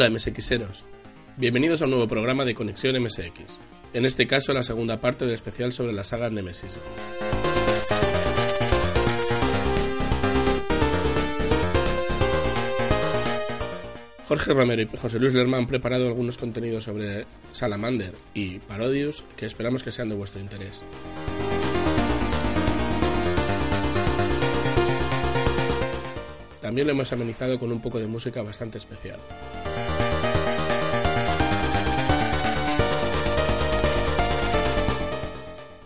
Hola MSXeros, bienvenidos a un nuevo programa de Conexión MSX, en este caso la segunda parte del especial sobre la saga Nemesis. Jorge Romero y José Luis Lerma han preparado algunos contenidos sobre Salamander y Parodius que esperamos que sean de vuestro interés. También lo hemos amenizado con un poco de música bastante especial.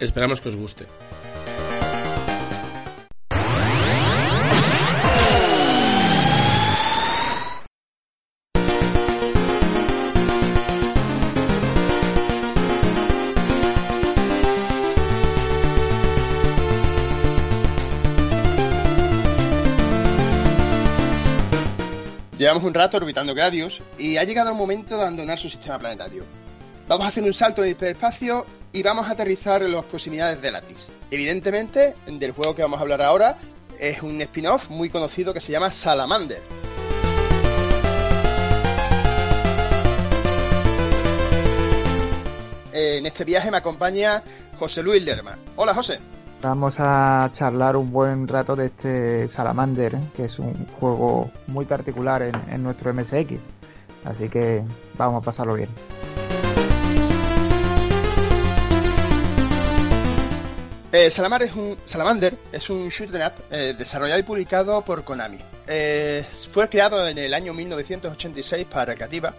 Esperamos que os guste. Llevamos un rato orbitando Gradius y ha llegado el momento de abandonar su sistema planetario. Vamos a hacer un salto de hiperespacio y vamos a aterrizar en las proximidades de Latis. Evidentemente, del juego que vamos a hablar ahora es un spin-off muy conocido que se llama Salamander. En este viaje me acompaña José Luis Lerma. Hola José. Vamos a charlar un buen rato de este Salamander, que es un juego muy particular en, en nuestro MSX. Así que vamos a pasarlo bien. Eh, Salamander es un, Salamander es un shoot 'em up eh, desarrollado y publicado por Konami. Eh, fue creado en el año 1986 para Recreativa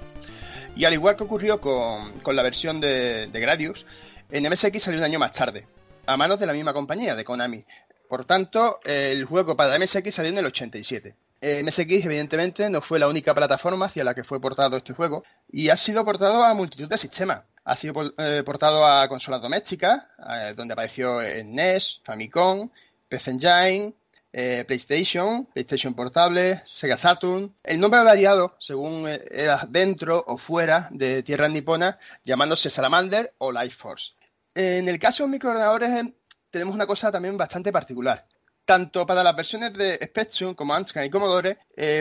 y al igual que ocurrió con, con la versión de, de, Gradius, en MSX salió un año más tarde, a manos de la misma compañía, de Konami. Por tanto, el juego para MSX salió en el 87. MSX, evidentemente, no fue la única plataforma hacia la que fue portado este juego y ha sido portado a multitud de sistemas. Ha sido eh, portado a consolas domésticas, eh, donde apareció en NES, Famicom, PC Engine, eh, PlayStation, PlayStation Portable, Sega Saturn. El nombre ha variado según era dentro o fuera de tierras niponas, llamándose Salamander o Life Force. En el caso de microordenadores tenemos una cosa también bastante particular. Tanto para las versiones de Spectrum como Amstrad y Commodore,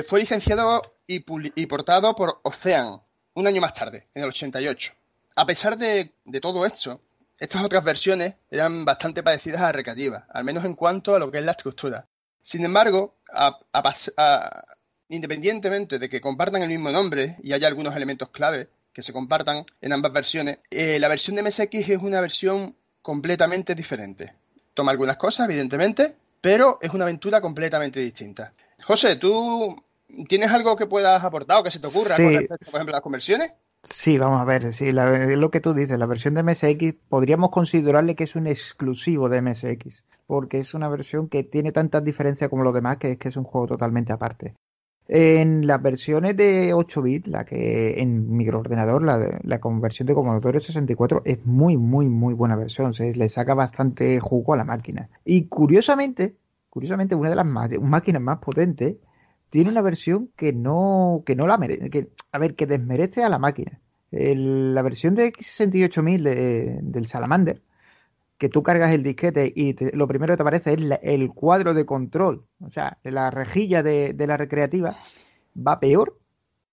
fue licenciado y portado por Ocean un año más tarde, en el 88. A pesar de, de, todo esto, estas otras versiones eran bastante parecidas a Recreativa, al menos en cuanto a lo que es la estructura. Sin embargo, a, a, a, independientemente de que compartan el mismo nombre y haya algunos elementos clave que se compartan en ambas versiones, eh, la versión de MSX es una versión completamente diferente. Toma algunas cosas, evidentemente, pero es una aventura completamente distinta. José, ¿tú tienes algo que puedas aportar o que se te ocurra sí. con respecto, por ejemplo, a las conversiones? Sí, vamos a ver, sí, la, lo que tú dices, la versión de MSX podríamos considerarle que es un exclusivo de MSX, porque es una versión que tiene tantas diferencias como los demás que es que es un juego totalmente aparte. En las versiones de 8 bits, la que en microordenador, la, la conversión de Commodore 64 es muy, muy, muy buena versión, se le saca bastante jugo a la máquina. Y curiosamente, curiosamente una de las máquinas más potentes tiene una versión que no, que no la merece, a ver, que desmerece a la máquina. La versión de X68000 de, del Salamander, que tú cargas el disquete y lo primero que te aparece es el cuadro de control, o sea, la rejilla de, de, la recreativa, va peor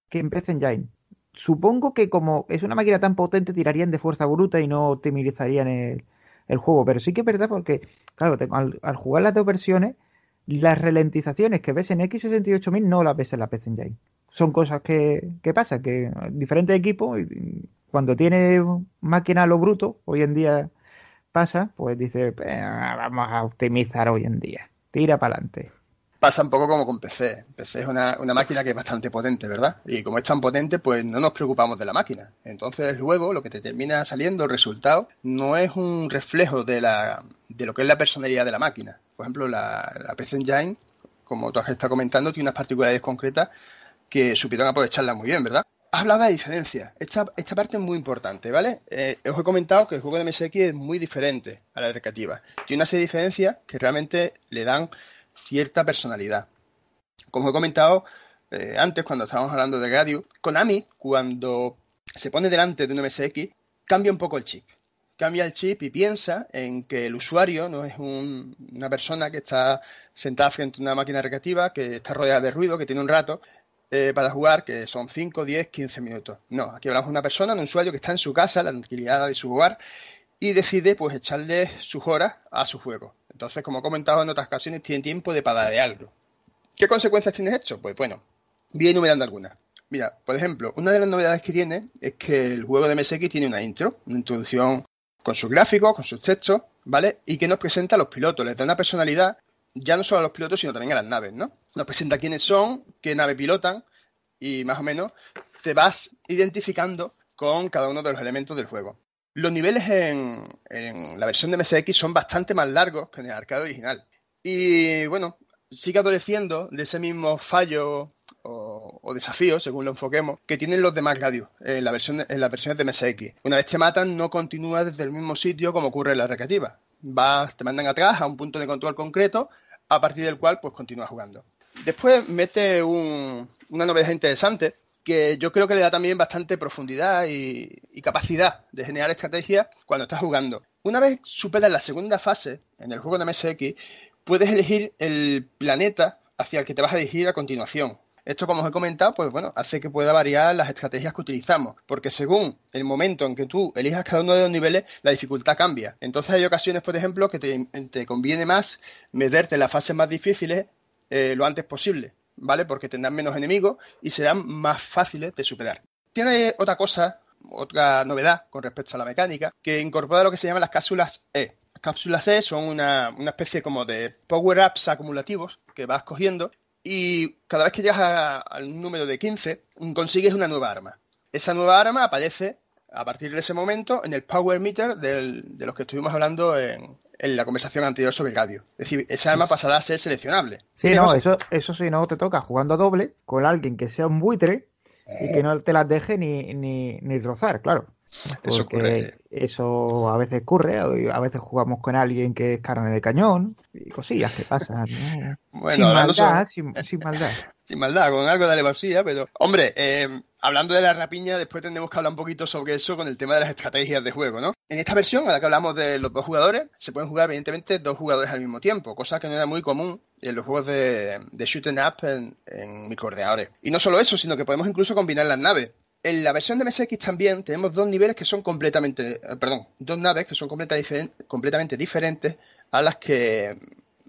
que en PC Engine. Supongo que como es una máquina tan potente, tirarían de fuerza bruta y no optimizarían el, el juego, pero sí que es verdad porque, claro, te, al, al jugar las dos versiones, las ralentizaciones que ves en X68000 no las ves en la PC Engine. Son cosas que, que pasan, que diferentes equipos, cuando tiene máquina lo bruto, hoy en día pasa, pues dice, vamos a optimizar hoy en día, tira para adelante. Pasa un poco como con PC. PC es una, una, máquina que es bastante potente, ¿verdad? Y como es tan potente, pues no nos preocupamos de la máquina. Entonces luego lo que te termina saliendo, el resultado, no es un reflejo de, la, de lo que es la personalidad de la máquina. Por ejemplo, la, la PC Engine, como tú has estado comentando, tiene unas particularidades concretas que supieron aprovecharla muy bien, ¿verdad? Has hablado de diferencias. Esta, esta parte es muy importante, ¿vale? Eh, os he comentado que el juego de MSX es muy diferente a la recreativa. Tiene una serie de diferencias que realmente le dan cierta personalidad. Como he comentado eh, antes, cuando estábamos hablando de Gradius, Konami, cuando se pone delante de un MSX, cambia un poco el chip. Cambia el chip y piensa en que el usuario no es un, una persona que está sentada frente a una máquina recreativa, que está rodeada de ruido, que tiene un rato, eh, para jugar, que son 5, 10, 15 minutos. No, aquí hablamos de una persona, un usuario que está en su casa, la tranquilidad de su hogar, y decide pues echarle sus horas a su juego. Entonces, como he comentado en otras ocasiones, tiene tiempo de algo. ¿Qué consecuencias tiene esto? Pues bueno, voy enumerando algunas. Mira, por ejemplo, una de las novedades que tiene es que el juego de MSX tiene una intro, una introducción con sus gráficos, con sus textos, ¿vale? Y que nos presenta a los pilotos, les da una personalidad ya no solo a los pilotos, sino también a las naves, ¿no? Nos presenta quiénes son, qué nave pilotan y más o menos te vas identificando con cada uno de los elementos del juego. Los niveles en, la versión de MSX son bastante más largos que en el arcade original. Y bueno, sigue adoleciendo de ese mismo fallo o, desafío, según lo enfoquemos, que tienen los demás radios en, la versión, las versiones de MSX. Una vez te matan, no continúas desde el mismo sitio como ocurre en la recreativa. Te mandan atrás a un punto de control concreto, a partir del cual pues continúas jugando. Después mete una novedad interesante que yo creo que le da también bastante profundidad y, capacidad de generar estrategias cuando estás jugando. Una vez superas la segunda fase en el juego de MSX, puedes elegir el planeta hacia el que te vas a dirigir a continuación. Esto, como os he comentado, pues bueno, hace que pueda variar las estrategias que utilizamos, porque según el momento en que tú elijas cada uno de los niveles, la dificultad cambia. Entonces hay ocasiones, por ejemplo, que te, conviene más meterte en las fases más difíciles eh, lo antes posible, ¿vale? Porque tendrán menos enemigos y serán más fáciles de superar. Tiene otra cosa, otra novedad con respecto a la mecánica, que incorpora lo que se llaman las cápsulas E. Las cápsulas E son una, una especie como de power-ups acumulativos que vas cogiendo y cada vez que llegas al número de 15 consigues una nueva arma. Esa nueva arma aparece a partir de ese momento en el power meter de los que estuvimos hablando en, en la conversación anterior sobre el radio. Es decir, esa arma pasará a ser seleccionable. Sí, no, eso, eso sí, no te toca jugando doble con alguien que sea un buitre y que no te las deje ni, ni, ni rozar, claro. Eso ocurre. Eso a veces ocurre, a veces jugamos con alguien que es carne de cañón y cosillas que pasan. Bueno, sin maldad, sin, sin maldad sin maldad, con algo de alevosía, pero hombre, eh, hablando de la rapiña, después tendremos que hablar un poquito sobre eso con el tema de las estrategias de juego, ¿no? En esta versión, a la que hablamos de los dos jugadores, se pueden jugar evidentemente dos jugadores al mismo tiempo, cosa que no era muy común en los juegos de, de shooting up en, en microordenadores. Y no solo eso, sino que podemos incluso combinar las naves. En la versión de MSX también tenemos dos niveles que son completamente, eh, perdón, dos naves que son completamente diferentes a las que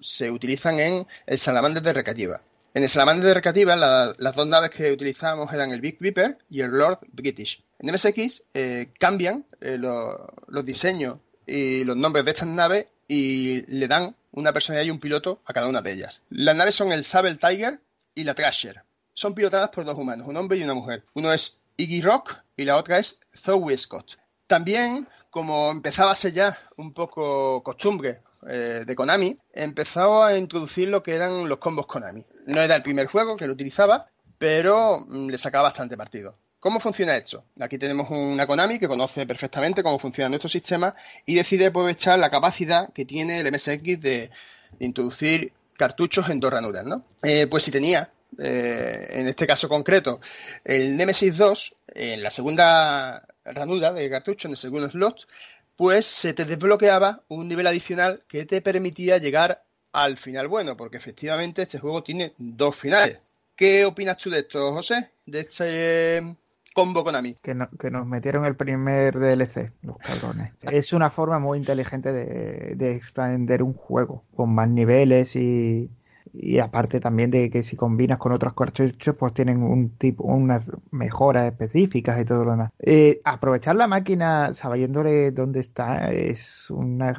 se utilizan en el Salamander de Recreativa. En el Salamander de Recreativa, las dos naves que utilizamos eran el Big Viper y el Lord British. En MSX eh, cambian eh, los diseños y los nombres de estas naves y le dan una personalidad y un piloto a cada una de ellas. Las naves son el Sable Tiger y la Thrasher. Son pilotadas por dos humanos, un hombre y una mujer. Uno es Iggy Rock y la otra es Zoe Scott. También, como empezaba a ser ya un poco costumbre eh, de Konami, empezó a introducir lo que eran los combos Konami. No era el primer juego que lo utilizaba, pero mm, le sacaba bastante partido. ¿Cómo funciona esto? Aquí tenemos una Konami que conoce perfectamente cómo funciona nuestro sistema y decide aprovechar la capacidad que tiene el MSX de, introducir cartuchos en dos ranuras, ¿no? Eh, pues si tenía, eh, en este caso concreto, el Nemesis 2, en la segunda ranura de cartucho, en el segundo slot, pues se te desbloqueaba un nivel adicional que te permitía llegar al final bueno, porque efectivamente este juego tiene dos finales. ¿Qué opinas tú de esto, José? De este eh, combo Konami. Que, que nos metieron el primer DLC, los cabrones. es una forma muy inteligente de, de extender un juego, con más niveles y, y aparte también de que si combinas con otros cartuchos pues tienen un tipo unas mejoras específicas y todo lo demás eh, aprovechar la máquina sabiéndole dónde está es una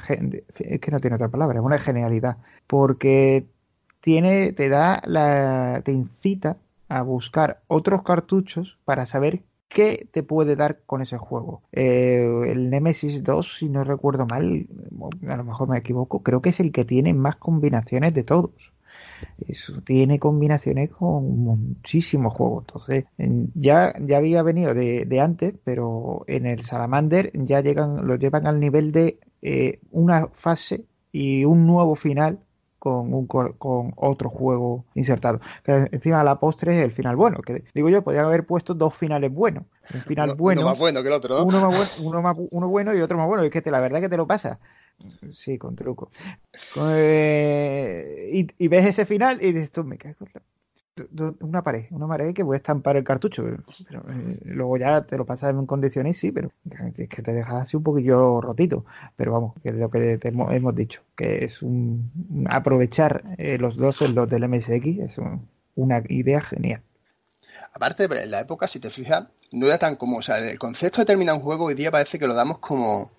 es que no tiene otra palabra es una genialidad porque tiene, te da la, te incita a buscar otros cartuchos para saber qué te puede dar con ese juego. Eh, el Nemesis 2, si no recuerdo mal, a lo mejor me equivoco, creo que es el que tiene más combinaciones de todos. Eso tiene combinaciones con muchísimos juegos. Entonces, ya, ya había venido de, de antes, pero en el Salamander ya llegan, lo llevan al nivel de eh, una fase y un nuevo final con, un, con otro juego insertado. Que encima la postre es el final bueno. Que digo yo, podrían haber puesto dos finales buenos. Un final bueno. Uno más bueno que el otro, ¿no? Uno, más bueno, uno, más, uno bueno y otro más bueno. Y es que te, la verdad que te lo pasa. Sí, con truco. Eh, y, ves ese final y dices, tú me cago una pared, una pared que a estampar el cartucho, pero, eh, luego ya te lo pasas en condiciones, sí, pero es que te dejas así un poquillo rotito, pero vamos, que es lo que te hemos, dicho, que es un, aprovechar eh, los dos los del MSX, es una idea genial. Aparte, en la época, si te fijas, no era tan como, o sea, el concepto de terminar un juego hoy día parece que lo damos como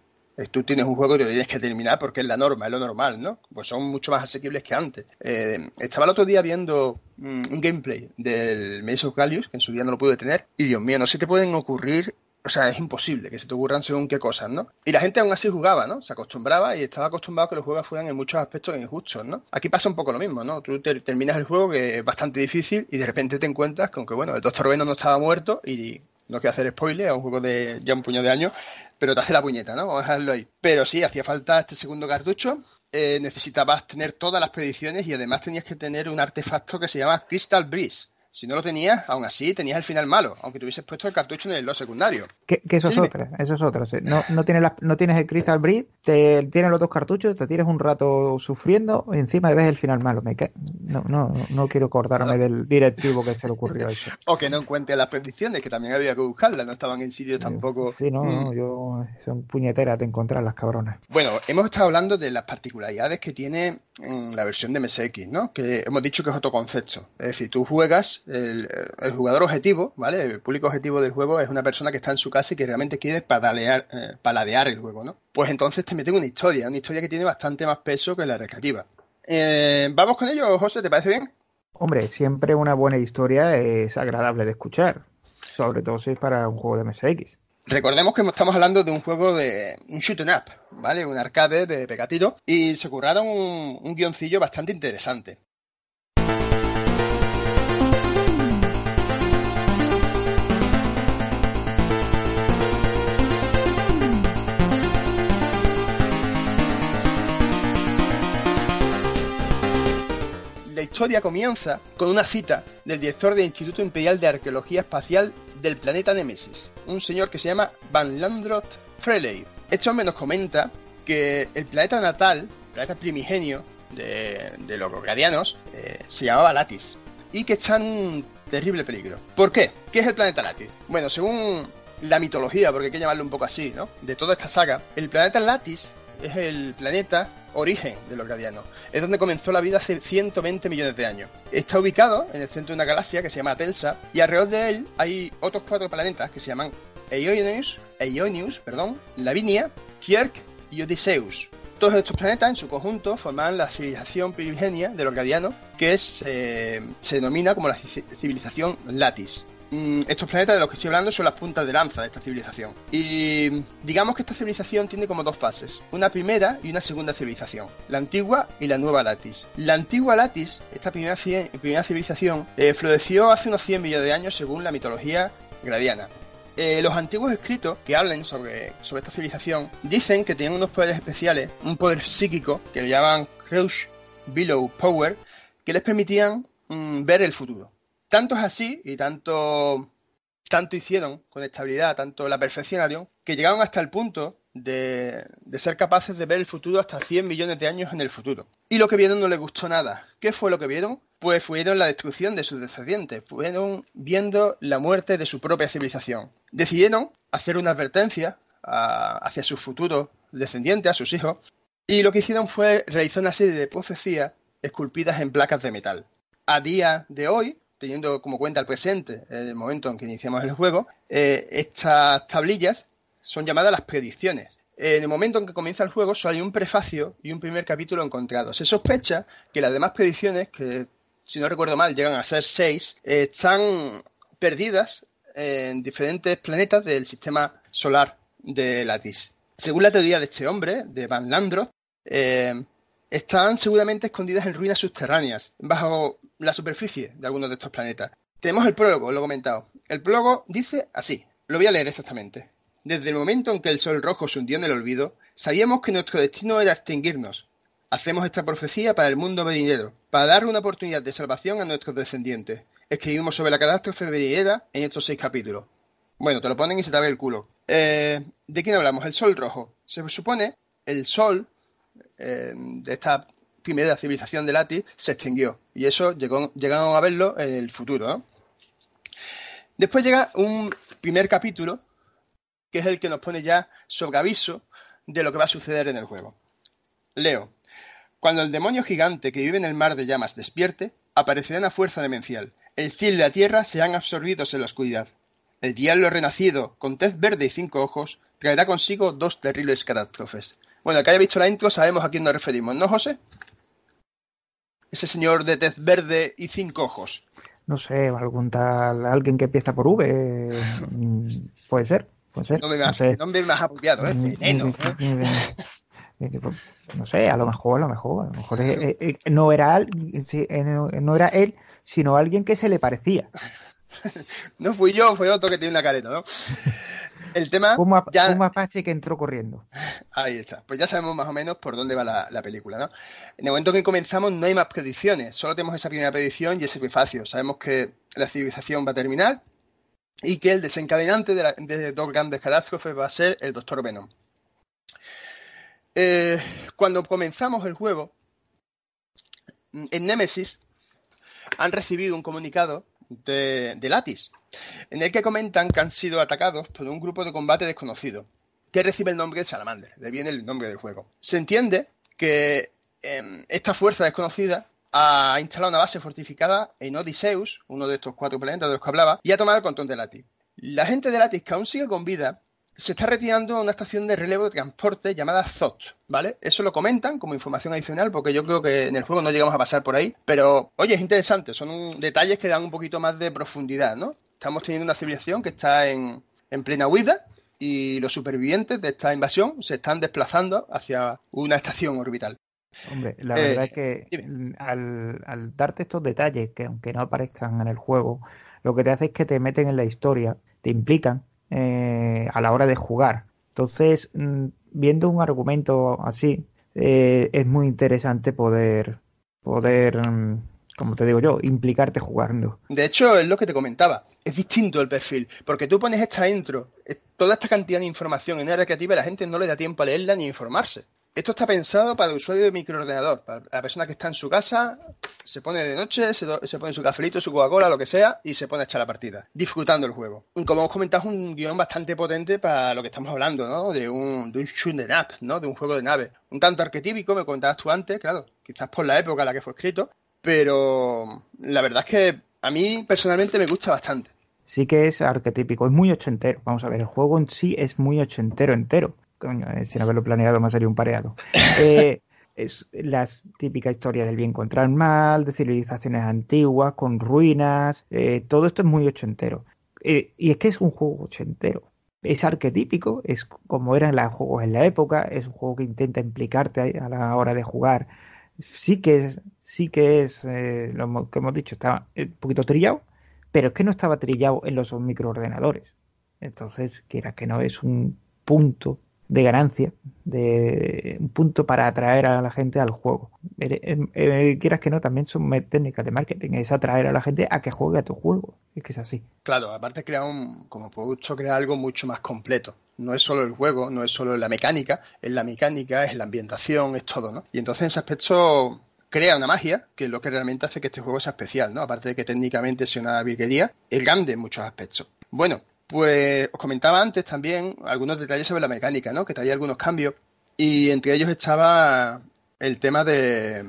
tú tienes un juego y lo tienes que terminar porque es la norma, es lo normal, ¿no? Pues son mucho más asequibles que antes. Eh, estaba el otro día viendo mm, un gameplay del Maze of que en su día no lo pude tener, y Dios mío, no se te pueden ocurrir o sea, es imposible que se te ocurran según qué cosas, ¿no? Y la gente aún así jugaba, ¿no? Se acostumbraba y estaba acostumbrado a que los juegos fueran en muchos aspectos injustos, ¿no? Aquí pasa un poco lo mismo, ¿no? Tú terminas el juego que es bastante difícil y de repente te encuentras con que, bueno, el Doctor Venom no estaba muerto y no quiero hacer spoiler, es un juego de ya un puño de años, pero te hace la puñeta, ¿no? Vamos a dejarlo ahí. Pero sí, hacía falta este segundo cartucho. Eh, necesitabas tener todas las predicciones y además tenías que tener un artefacto que se llama Crystal Breeze si no lo tenías, aún así tenías el final malo, aunque te hubieses puesto el cartucho en el los secundario. Que, eso, es otra, eso es otra, No, no, tienes no tienes el Crystal Breed, te tienes los dos cartuchos, te tienes un rato sufriendo y encima ves el final malo. Me no, no, no quiero cortarme del directivo que se le ocurrió eso. o que no encuentre las predicciones, que también había que buscarlas, no estaban en sitio tampoco. Sí, no, no, mm. yo son puñeteras de encontrar las cabronas. Bueno, hemos estado hablando de las particularidades que tiene en la versión de MSX, ¿no? Que hemos dicho que es otro concepto. Es decir, tú juegas el, jugador objetivo, ¿vale? El público objetivo del juego es una persona que está en su casa y que realmente quiere padalear, eh, paladear el juego, ¿no? Pues entonces te meten una historia, una historia que tiene bastante más peso que la recreativa. Eh, ¿Vamos con ello, José? ¿Te parece bien? Hombre, siempre una buena historia es agradable de escuchar, sobre todo si es para un juego de MSX. Recordemos que estamos hablando de un juego de un shoot up, ¿vale? Un arcade de pegatiro y se curraron un, un guioncillo bastante interesante. Historia comienza con una cita del director del Instituto Imperial de Arqueología Espacial del planeta Nemesis, un señor que se llama Van Landroth Freley. Este hombre nos comenta que el planeta natal, el planeta primigenio de, los gradianos, eh, se llamaba Latis y que está en un terrible peligro. ¿Por qué? ¿Qué es el planeta Latis? Bueno, según la mitología, porque hay que llamarlo un poco así, ¿no? De toda esta saga, el planeta Latis es el planeta origen de los Gradianos. Es donde comenzó la vida hace 120 millones de años. Está ubicado en el centro de una galaxia que se llama Telsa y alrededor de él hay otros cuatro planetas que se llaman Eonius, Eonius perdón, Lavinia, Kierk y Odysseus. Todos estos planetas en su conjunto forman la civilización primigenia de los Gradianos, que se denomina como la civilización Latis. Mm, estos planetas de los que estoy hablando son las puntas de lanza de esta civilización. Y digamos que esta civilización tiene como dos fases, una primera y una segunda civilización, la antigua y la nueva Latis. La antigua Latis, esta primera, primera civilización, eh, floreció hace unos 100 millones de años según la mitología gradiana. Eh, los antiguos escritos que hablan sobre, sobre esta civilización dicen que tenían unos poderes especiales, un poder psíquico que lo llaman Crush Below Power, que les permitían mm, ver el futuro. Tanto es así y tanto, tanto hicieron con estabilidad, tanto la perfeccionaron, que llegaron hasta el punto de, ser capaces de ver el futuro hasta 100 millones de años en el futuro. Y lo que vieron no les gustó nada. ¿Qué fue lo que vieron? Pues fueron la destrucción de sus descendientes, fueron viendo la muerte de su propia civilización. Decidieron hacer una advertencia hacia sus futuros descendientes, a sus hijos, y lo que hicieron fue realizar una serie de profecías esculpidas en placas de metal. A día de hoy, teniendo como cuenta el presente, en el momento en que iniciamos el juego, eh, estas tablillas son llamadas las predicciones. en el momento en que comienza el juego solo hay un prefacio y un primer capítulo encontrado. Se sospecha que las demás predicciones, que si no recuerdo mal llegan a ser seis, están perdidas en diferentes planetas del sistema solar de Latis. Según la teoría de este hombre, de Van Landro, eh, están seguramente escondidas en ruinas subterráneas, bajo la superficie de algunos de estos planetas. Tenemos el prólogo, lo he comentado. El prólogo dice así, lo voy a leer exactamente. Desde el momento en que el sol rojo se hundió en el olvido, sabíamos que nuestro destino era extinguirnos. Hacemos esta profecía para el mundo venidero, para dar una oportunidad de salvación a nuestros descendientes. Escribimos sobre la catástrofe venidera en estos seis capítulos. Bueno, te lo ponen y se te abre el culo. Eh, ¿De quién hablamos? El sol rojo. Se supone el sol de esta primera civilización de Lati se extinguió. Y eso llegaron a verlo en el futuro. Después llega un primer capítulo que es el que nos pone ya sobre aviso de lo que va a suceder en el juego. Leo. Cuando el demonio gigante que vive en el mar de llamas despierte, aparecerá una fuerza demencial. El cielo y la tierra serán absorbidos en la oscuridad. El diablo renacido, con tez verde y cinco ojos, traerá consigo dos terribles catástrofes. Bueno, el que haya visto la intro sabemos a quién nos referimos, ¿no, José? Ese señor de tez verde y cinco ojos. No sé, algún tal, alguien que empieza por V, mm, puede ser. Pues no me, no, me más apropiado, ¿eh? Veneno. no sé, a lo mejor, a lo mejor, a lo mejor no, era, no era él, sino alguien que se le parecía. no fui yo, fue otro que tiene una careta, ¿no? El tema. Un, ya... un mapache que entró corriendo. Ahí está. Pues ya sabemos más o menos por dónde va la, la, película, ¿no? En el momento que comenzamos no hay más predicciones, solo tenemos esa primera predicción y ese prefacio. Sabemos que la civilización va a terminar, y que el desencadenante de, dos grandes catástrofes va a ser el Doctor Venom. Eh, cuando comenzamos el juego, en Nemesis han recibido un comunicado de, de, Latis, en el que comentan que han sido atacados por un grupo de combate desconocido, que recibe el nombre de Salamander, de viene el nombre del juego. Se entiende que em, esta fuerza desconocida ha instalado una base fortificada en Odysseus, uno de estos cuatro planetas de los que hablaba, y ha tomado el control de Latis. La gente de Latis, que aún sigue con vida, se está retirando a una estación de relevo de transporte llamada ZOT, ¿vale? Eso lo comentan como información adicional porque yo creo que en el juego no llegamos a pasar por ahí, pero oye, es interesante, son detalles que dan un poquito más de profundidad, ¿no? Estamos teniendo una civilización que está en, en plena huida y los supervivientes de esta invasión se están desplazando hacia una estación orbital. Hombre, la verdad es eh, que al, darte estos detalles, que aunque no aparezcan en el juego, lo que te hace es que te meten en la historia, te implican eh, a la hora de jugar. Entonces, mm, viendo un argumento así, eh, es muy interesante poder, poder, mm, como te digo yo, implicarte jugando. De hecho, es lo que te comentaba. Es distinto el perfil, porque tú pones esta intro, toda esta cantidad de información en área creativa y la gente no le da tiempo a leerla ni informarse. Esto está pensado para el usuario de microordenador, para la persona que está en su casa, se pone de noche, se, pone su cafelito, su Coca-Cola, lo que sea, y se pone a echar la partida, disfrutando el juego. Como hemos comentado, es un guion bastante potente para lo que estamos hablando, ¿no? De un, de un shooter up, ¿no? De un juego de nave. Un tanto arquetípico, me comentabas tú antes, claro, quizás por la época en la que fue escrito, pero la verdad es que a mí personalmente me gusta bastante. Sí que es arquetípico, es muy ochentero. Vamos a ver, el juego en sí es muy ochentero entero coño, eh, sin haberlo planeado me sería un pareado. Eh, es la típica historia del bien contra el mal, de civilizaciones antiguas, con ruinas, eh, todo esto es muy ochentero. y es que es un juego ochentero. Es arquetípico, es como eran los juegos en la época, es un juego que intenta implicarte a la hora de jugar. Sí que es, sí que es lo que hemos dicho, está un poquito trillado, pero es que no estaba trillado en los microordenadores. Entonces, quiera que no, es un punto de ganancia, de un punto para atraer a la gente al juego. Eh, eh, quieras que no, también son técnicas de marketing, es atraer a la gente a que juegue a tu juego, es que es así. Claro, aparte crea un, como producto crea algo mucho más completo. No es solo el juego, no es solo la mecánica, es la mecánica, es la ambientación, es todo, ¿no? Y entonces en ese aspecto crea una magia, que es lo que realmente hace que este juego sea especial, ¿no? Aparte de que técnicamente sea una virguería, es grande en muchos aspectos. Bueno, pues os comentaba antes también algunos detalles sobre la mecánica, ¿no? Que traía algunos cambios. Y entre ellos estaba el tema de,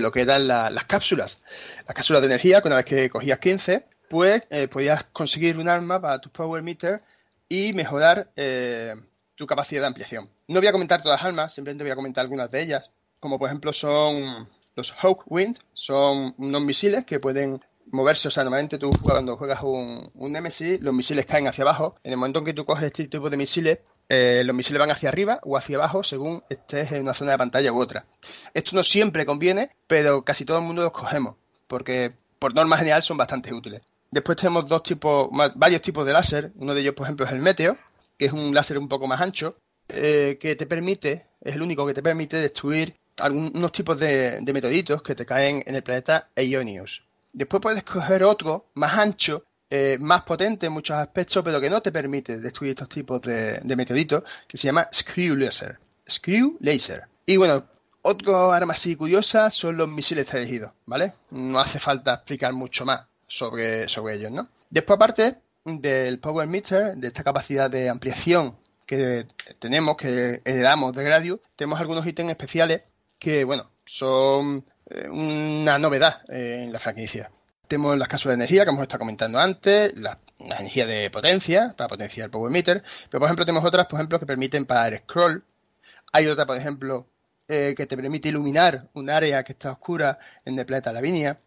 lo que eran las cápsulas. Las cápsulas de energía, que una vez que cogías 15, pues eh, podías conseguir un arma para tus Power Meter y mejorar eh, tu capacidad de ampliación. No voy a comentar todas las armas, simplemente voy a comentar algunas de ellas, como por ejemplo son los Hawkwind, son unos misiles que pueden moverse, o sea, normalmente tú cuando juegas un, un Nemesis, los misiles caen hacia abajo. En el momento en que tú coges este tipo de misiles, eh, los misiles van hacia arriba o hacia abajo según estés en una zona de pantalla u otra. Esto no siempre conviene, pero casi todo el mundo los cogemos, porque por norma general son bastante útiles. Después tenemos dos tipos, varios tipos de láser. Uno de ellos, por ejemplo, es el Meteo, que es un láser un poco más ancho, eh, que te permite, es el único que te permite destruir algunos tipos de, de meteoritos que te caen en el planeta Ionius. Después puedes coger otro más ancho, eh, más potente en muchos aspectos, pero que no te permite destruir estos tipos de, meteoritos, que se llama Screw Laser. Screw Laser. Y bueno, otro arma así curiosa son los misiles tejidos, ¿vale? No hace falta explicar mucho más sobre, sobre ellos, ¿no? Después, aparte del Power Meter, de esta capacidad de ampliación que tenemos, que heredamos de Gradius, tenemos algunos ítems especiales que, bueno, son eh, una novedad eh, en la franquicia. Tenemos las cápsulas de energía que hemos estado comentando antes, la, energía de potencia para potenciar el power meter, pero por ejemplo tenemos otras, por ejemplo, que permiten parar scroll. Hay otra, por ejemplo, eh, que te permite iluminar un área que está oscura en el planeta Lavinia.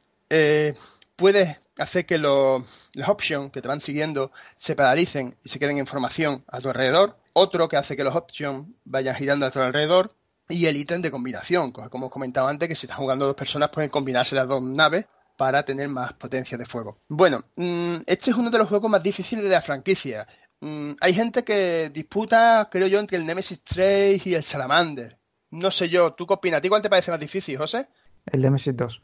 puedes hacer que los, las options que te van siguiendo se paralicen y se queden en formación a tu alrededor. Otro que hace que los options vayan girando a tu alrededor y el ítem de combinación, como os comentaba antes, que si están jugando dos personas pueden combinarse las dos naves para tener más potencia de fuego. Bueno, mm, este es uno de los juegos más difíciles de la franquicia. Mm, hay gente que disputa, creo yo, entre el Nemesis 3 y el Salamander. No sé yo, ¿tú qué opinas? ¿A ti cuál te parece más difícil, José? El Nemesis 2.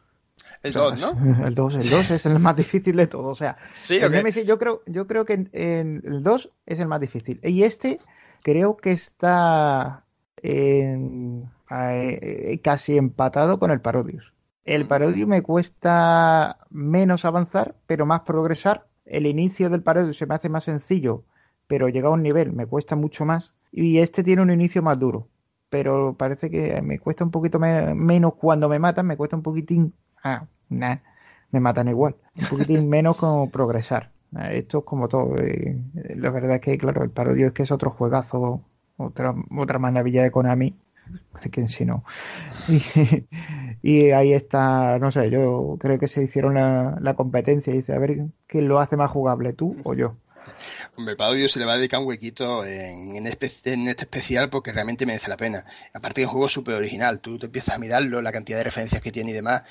El 2, ¿no? El 2, el 2 es el más difícil de todo. O sea, el Nemesis, yo creo, yo creo que el 2 es el más difícil. Y este creo que está en, eh, casi empatado con el Parodius. El Parodius me cuesta menos avanzar, pero más progresar. El inicio del Parodius se me hace más sencillo, pero llega a un nivel me cuesta mucho más. Y este tiene un inicio más duro, pero parece que me cuesta un poquito menos cuando me matan, me cuesta un poquitín. Ah, nah, me matan igual. Un poquitín menos como progresar. Esto es como todo. Eh, la verdad es que, claro, el Parodius es que es otro juegazo otra, otra maravilla de Konami, que si no. Y, ahí está, no sé, yo creo que se hicieron la, competencia y dice, a ver, ¿quién lo hace más jugable, tú o yo? Hombre, Paudio se le va a dedicar un huequito en, en, este especial porque realmente merece la pena. Aparte que un juego súper original, tú te empiezas a mirarlo, la cantidad de referencias que tiene y demás,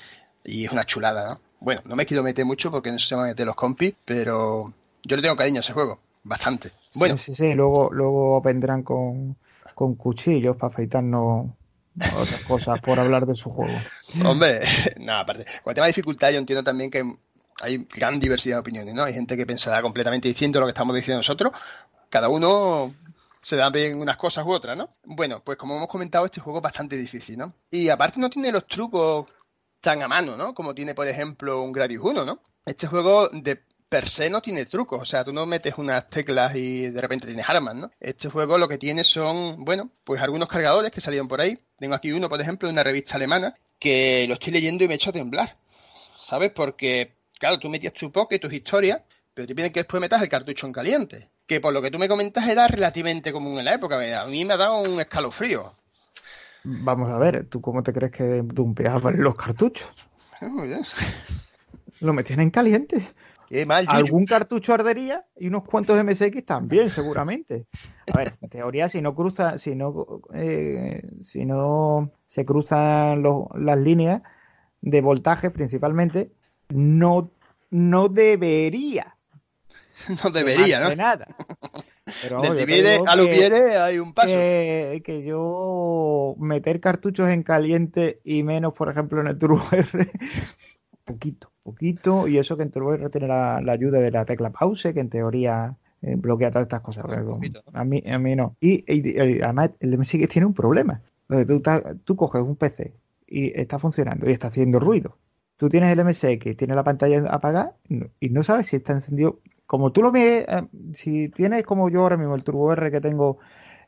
y es una chulada, ¿no? Bueno, no me quiero meter mucho porque no se van a meter los compis, pero yo le tengo cariño a ese juego bastante. Bueno. Sí, sí, Luego, luego vendrán con, con cuchillos para afeitarnos otras cosas por hablar de su juego. Hombre, nada, aparte. Con el tema de dificultad, yo entiendo también que hay gran diversidad de opiniones, ¿no? Hay gente que pensará completamente diciendo lo que estamos diciendo nosotros. Cada uno se da bien unas cosas u otras, ¿no? Bueno, pues como hemos comentado, este juego es bastante difícil, ¿no? Y aparte no tiene los trucos tan a mano, ¿no? Como tiene, por ejemplo, un Gradius 1, ¿no? Este juego de per se no tiene trucos, o sea, tú no metes unas teclas y de repente tienes armas, ¿no? Este juego lo que tiene son, bueno, pues algunos cargadores que salieron por ahí. Tengo aquí uno, por ejemplo, de una revista alemana, que lo estoy leyendo y me he hecho a temblar, ¿sabes? Porque, claro, tú metías tu poke, tus historias, pero te piden que después metas el cartucho en caliente, que por lo que tú me comentas era relativamente común en la época, a mí me ha dado un escalofrío. Vamos a ver, ¿tú cómo te crees que dumpeaban los cartuchos? Muy bien. Lo metían en caliente. Algún cartucho ardería y unos cuantos de MSX también, seguramente. A ver, en teoría, si no cruza, si no, eh, si no se cruzan las líneas de voltaje principalmente, no, no debería. No debería, ¿no? nada. Pero, Del divide a lo viene hay un paso. Que, yo meter cartuchos en caliente y menos, por ejemplo, en el Turbo R, poquito poquito, y eso que en TurboR tiene la, ayuda de la tecla pause, que en teoría eh, bloquea todas estas cosas. a, mí, a mí no. Y, además el MSX tiene un problema. Tú, tú coges un PC y está funcionando y está haciendo ruido. Tú tienes el MSX, tienes la pantalla apagada y no sabes si está encendido. Como tú lo ves, eh, si tienes como yo ahora mismo el Turbo R que tengo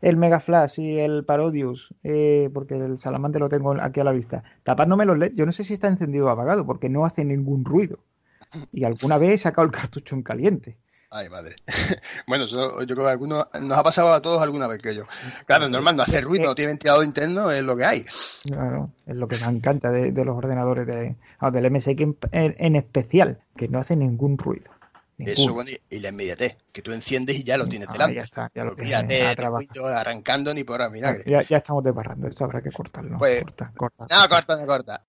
el Mega Flash y el Parodius, eh, porque el Salamante lo tengo aquí a la vista, tapándome los LED, yo no sé si está encendido o apagado, porque no hace ningún ruido. Y alguna vez he sacado el cartucho en caliente. Ay, madre. bueno, yo, yo creo que algunos, nos ha pasado a todos alguna vez que yo. Claro, normal, no hace ruido, no tiene ventilador interno, es lo que hay. Claro, es lo que me encanta de, los ordenadores de, del MSX en, especial, que no hace ningún ruido. Eso, bueno, y, la inmediatez, que tú enciendes y ya lo tienes ah, delante. ya está, ya lo tienes. arrancando ni por ahora. Ya, ya, estamos desbarrando, esto habrá que cortarlo. Pues, corta, corta. No, corta, no, corta.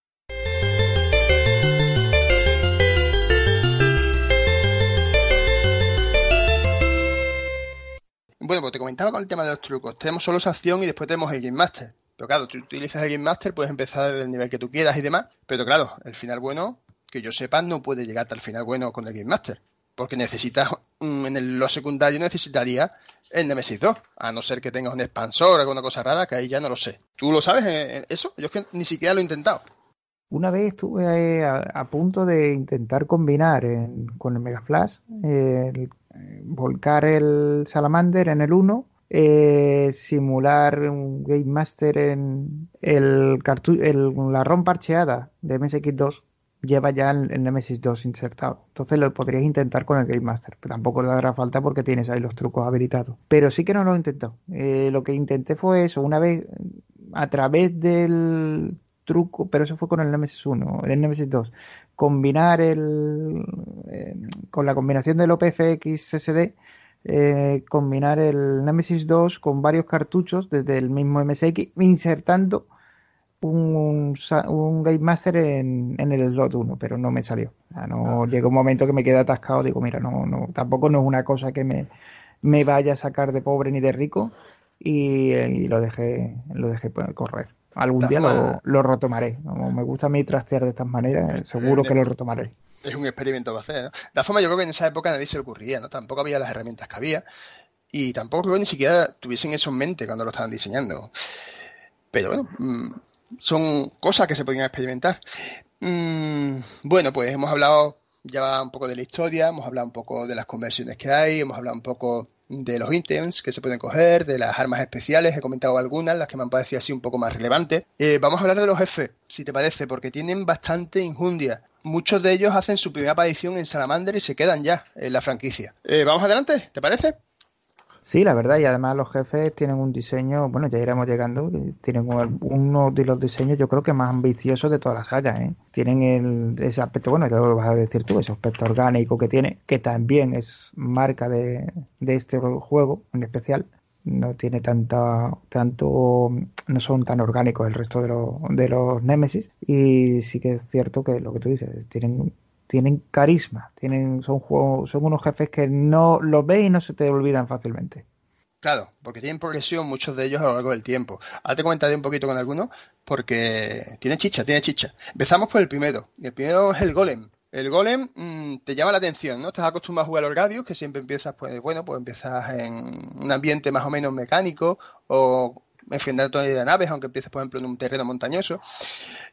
Bueno, pues te comentaba con el tema de los trucos. Tenemos solo esa acción y después tenemos el Game Master. Pero claro, tú utilizas el Game Master, puedes empezar desde el nivel que tú quieras y demás. Pero claro, el final bueno, que yo sepa, no puede llegarte al final bueno con el Game Master. Porque necesitas, en lo secundario necesitaría el Nemesis 2. A no ser que tengas un expansor o alguna cosa rara, que ahí ya no lo sé. ¿Tú lo sabes eh, eh, eso? Yo es que ni siquiera lo he intentado. Una vez estuve a, punto de intentar combinar con el Mega Flash el volcar el Salamander en el 1, eh, simular un Game Master en el, la ROM parcheada de MSX2 lleva ya el, Nemesis 2 insertado. Entonces lo podrías intentar con el Game Master, pero tampoco le dará falta porque tienes ahí los trucos habilitados. Pero sí que no lo he intentado. Eh, lo que intenté fue eso, una vez a través del truco, pero eso fue con el Nemesis 1, el Nemesis 2, combinar el eh, con la combinación del OPFX SSD eh, combinar el Nemesis 2 con varios cartuchos desde el mismo MSX insertando un, un, Game Master en, el slot 1 pero no me salió no llegó un momento que me quedé atascado digo mira no no tampoco no es una cosa que me, me vaya a sacar de pobre ni de rico y, y lo dejé lo dejé correr Algún día lo, lo, retomaré. Como me gusta a mí trastear de estas maneras, seguro que lo retomaré. Es un experimento que hacer, ¿no? De la forma, yo creo que en esa época nadie se le ocurría, ¿no? Tampoco había las herramientas que había y tampoco creo que ni siquiera tuviesen eso en mente cuando lo estaban diseñando. Pero bueno, mm, son cosas que se podían experimentar. Mm, bueno, pues hemos hablado ya un poco de la historia, hemos hablado un poco de las conversiones que hay, hemos hablado un poco de los ítems que se pueden coger, de las armas especiales, he comentado algunas, las que me han parecido así un poco más relevantes. Eh, vamos a hablar de los jefes, si te parece, porque tienen bastante injundia. Muchos de ellos hacen su primera aparición en Salamander y se quedan ya en la franquicia. Eh, vamos adelante, ¿te parece? Sí, la verdad, y además los jefes tienen un diseño, bueno, ya iremos llegando, tienen uno de los diseños yo creo que más ambiciosos de todas las sagas, ¿eh? Tienen el, ese aspecto, bueno, ya lo vas a decir tú, ese aspecto orgánico que tiene, que también es marca de, de este juego en especial, no tiene tanta, tanto, no son tan orgánicos el resto de, los de los Nemesis, y sí que es cierto que lo que tú dices, tienen tienen carisma, tienen, son, juegos, son unos jefes que no los ves y no se te olvidan fácilmente. Claro, porque tienen progresión muchos de ellos a lo largo del tiempo. Ahora te comentaré un poquito con algunos porque tiene chicha, tiene chicha. Empezamos por el primero. El primero es el golem. El golem mm, te llama la atención, ¿no? Estás acostumbrado a jugar al Gradius, que siempre empiezas, pues, bueno, pues empiezas en un ambiente más o menos mecánico o enfrentando a naves, aunque empieces, por ejemplo, en un terreno montañoso.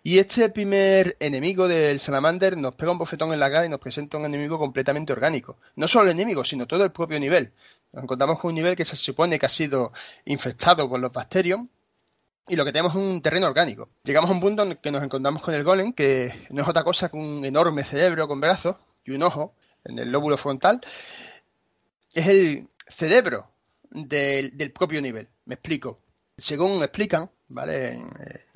Y este primer enemigo del Salamander nos pega un bofetón en la cara y nos presenta un enemigo completamente orgánico. No solo el enemigo, sino todo el propio nivel. Nos encontramos con un nivel que se supone que ha sido infectado por los bacterios y lo que tenemos es un terreno orgánico. Llegamos a un punto en que nos encontramos con el golem, que no es otra cosa que un enorme cerebro con brazos y un ojo en el lóbulo frontal. Es el cerebro del propio nivel. Me explico según explican, ¿vale?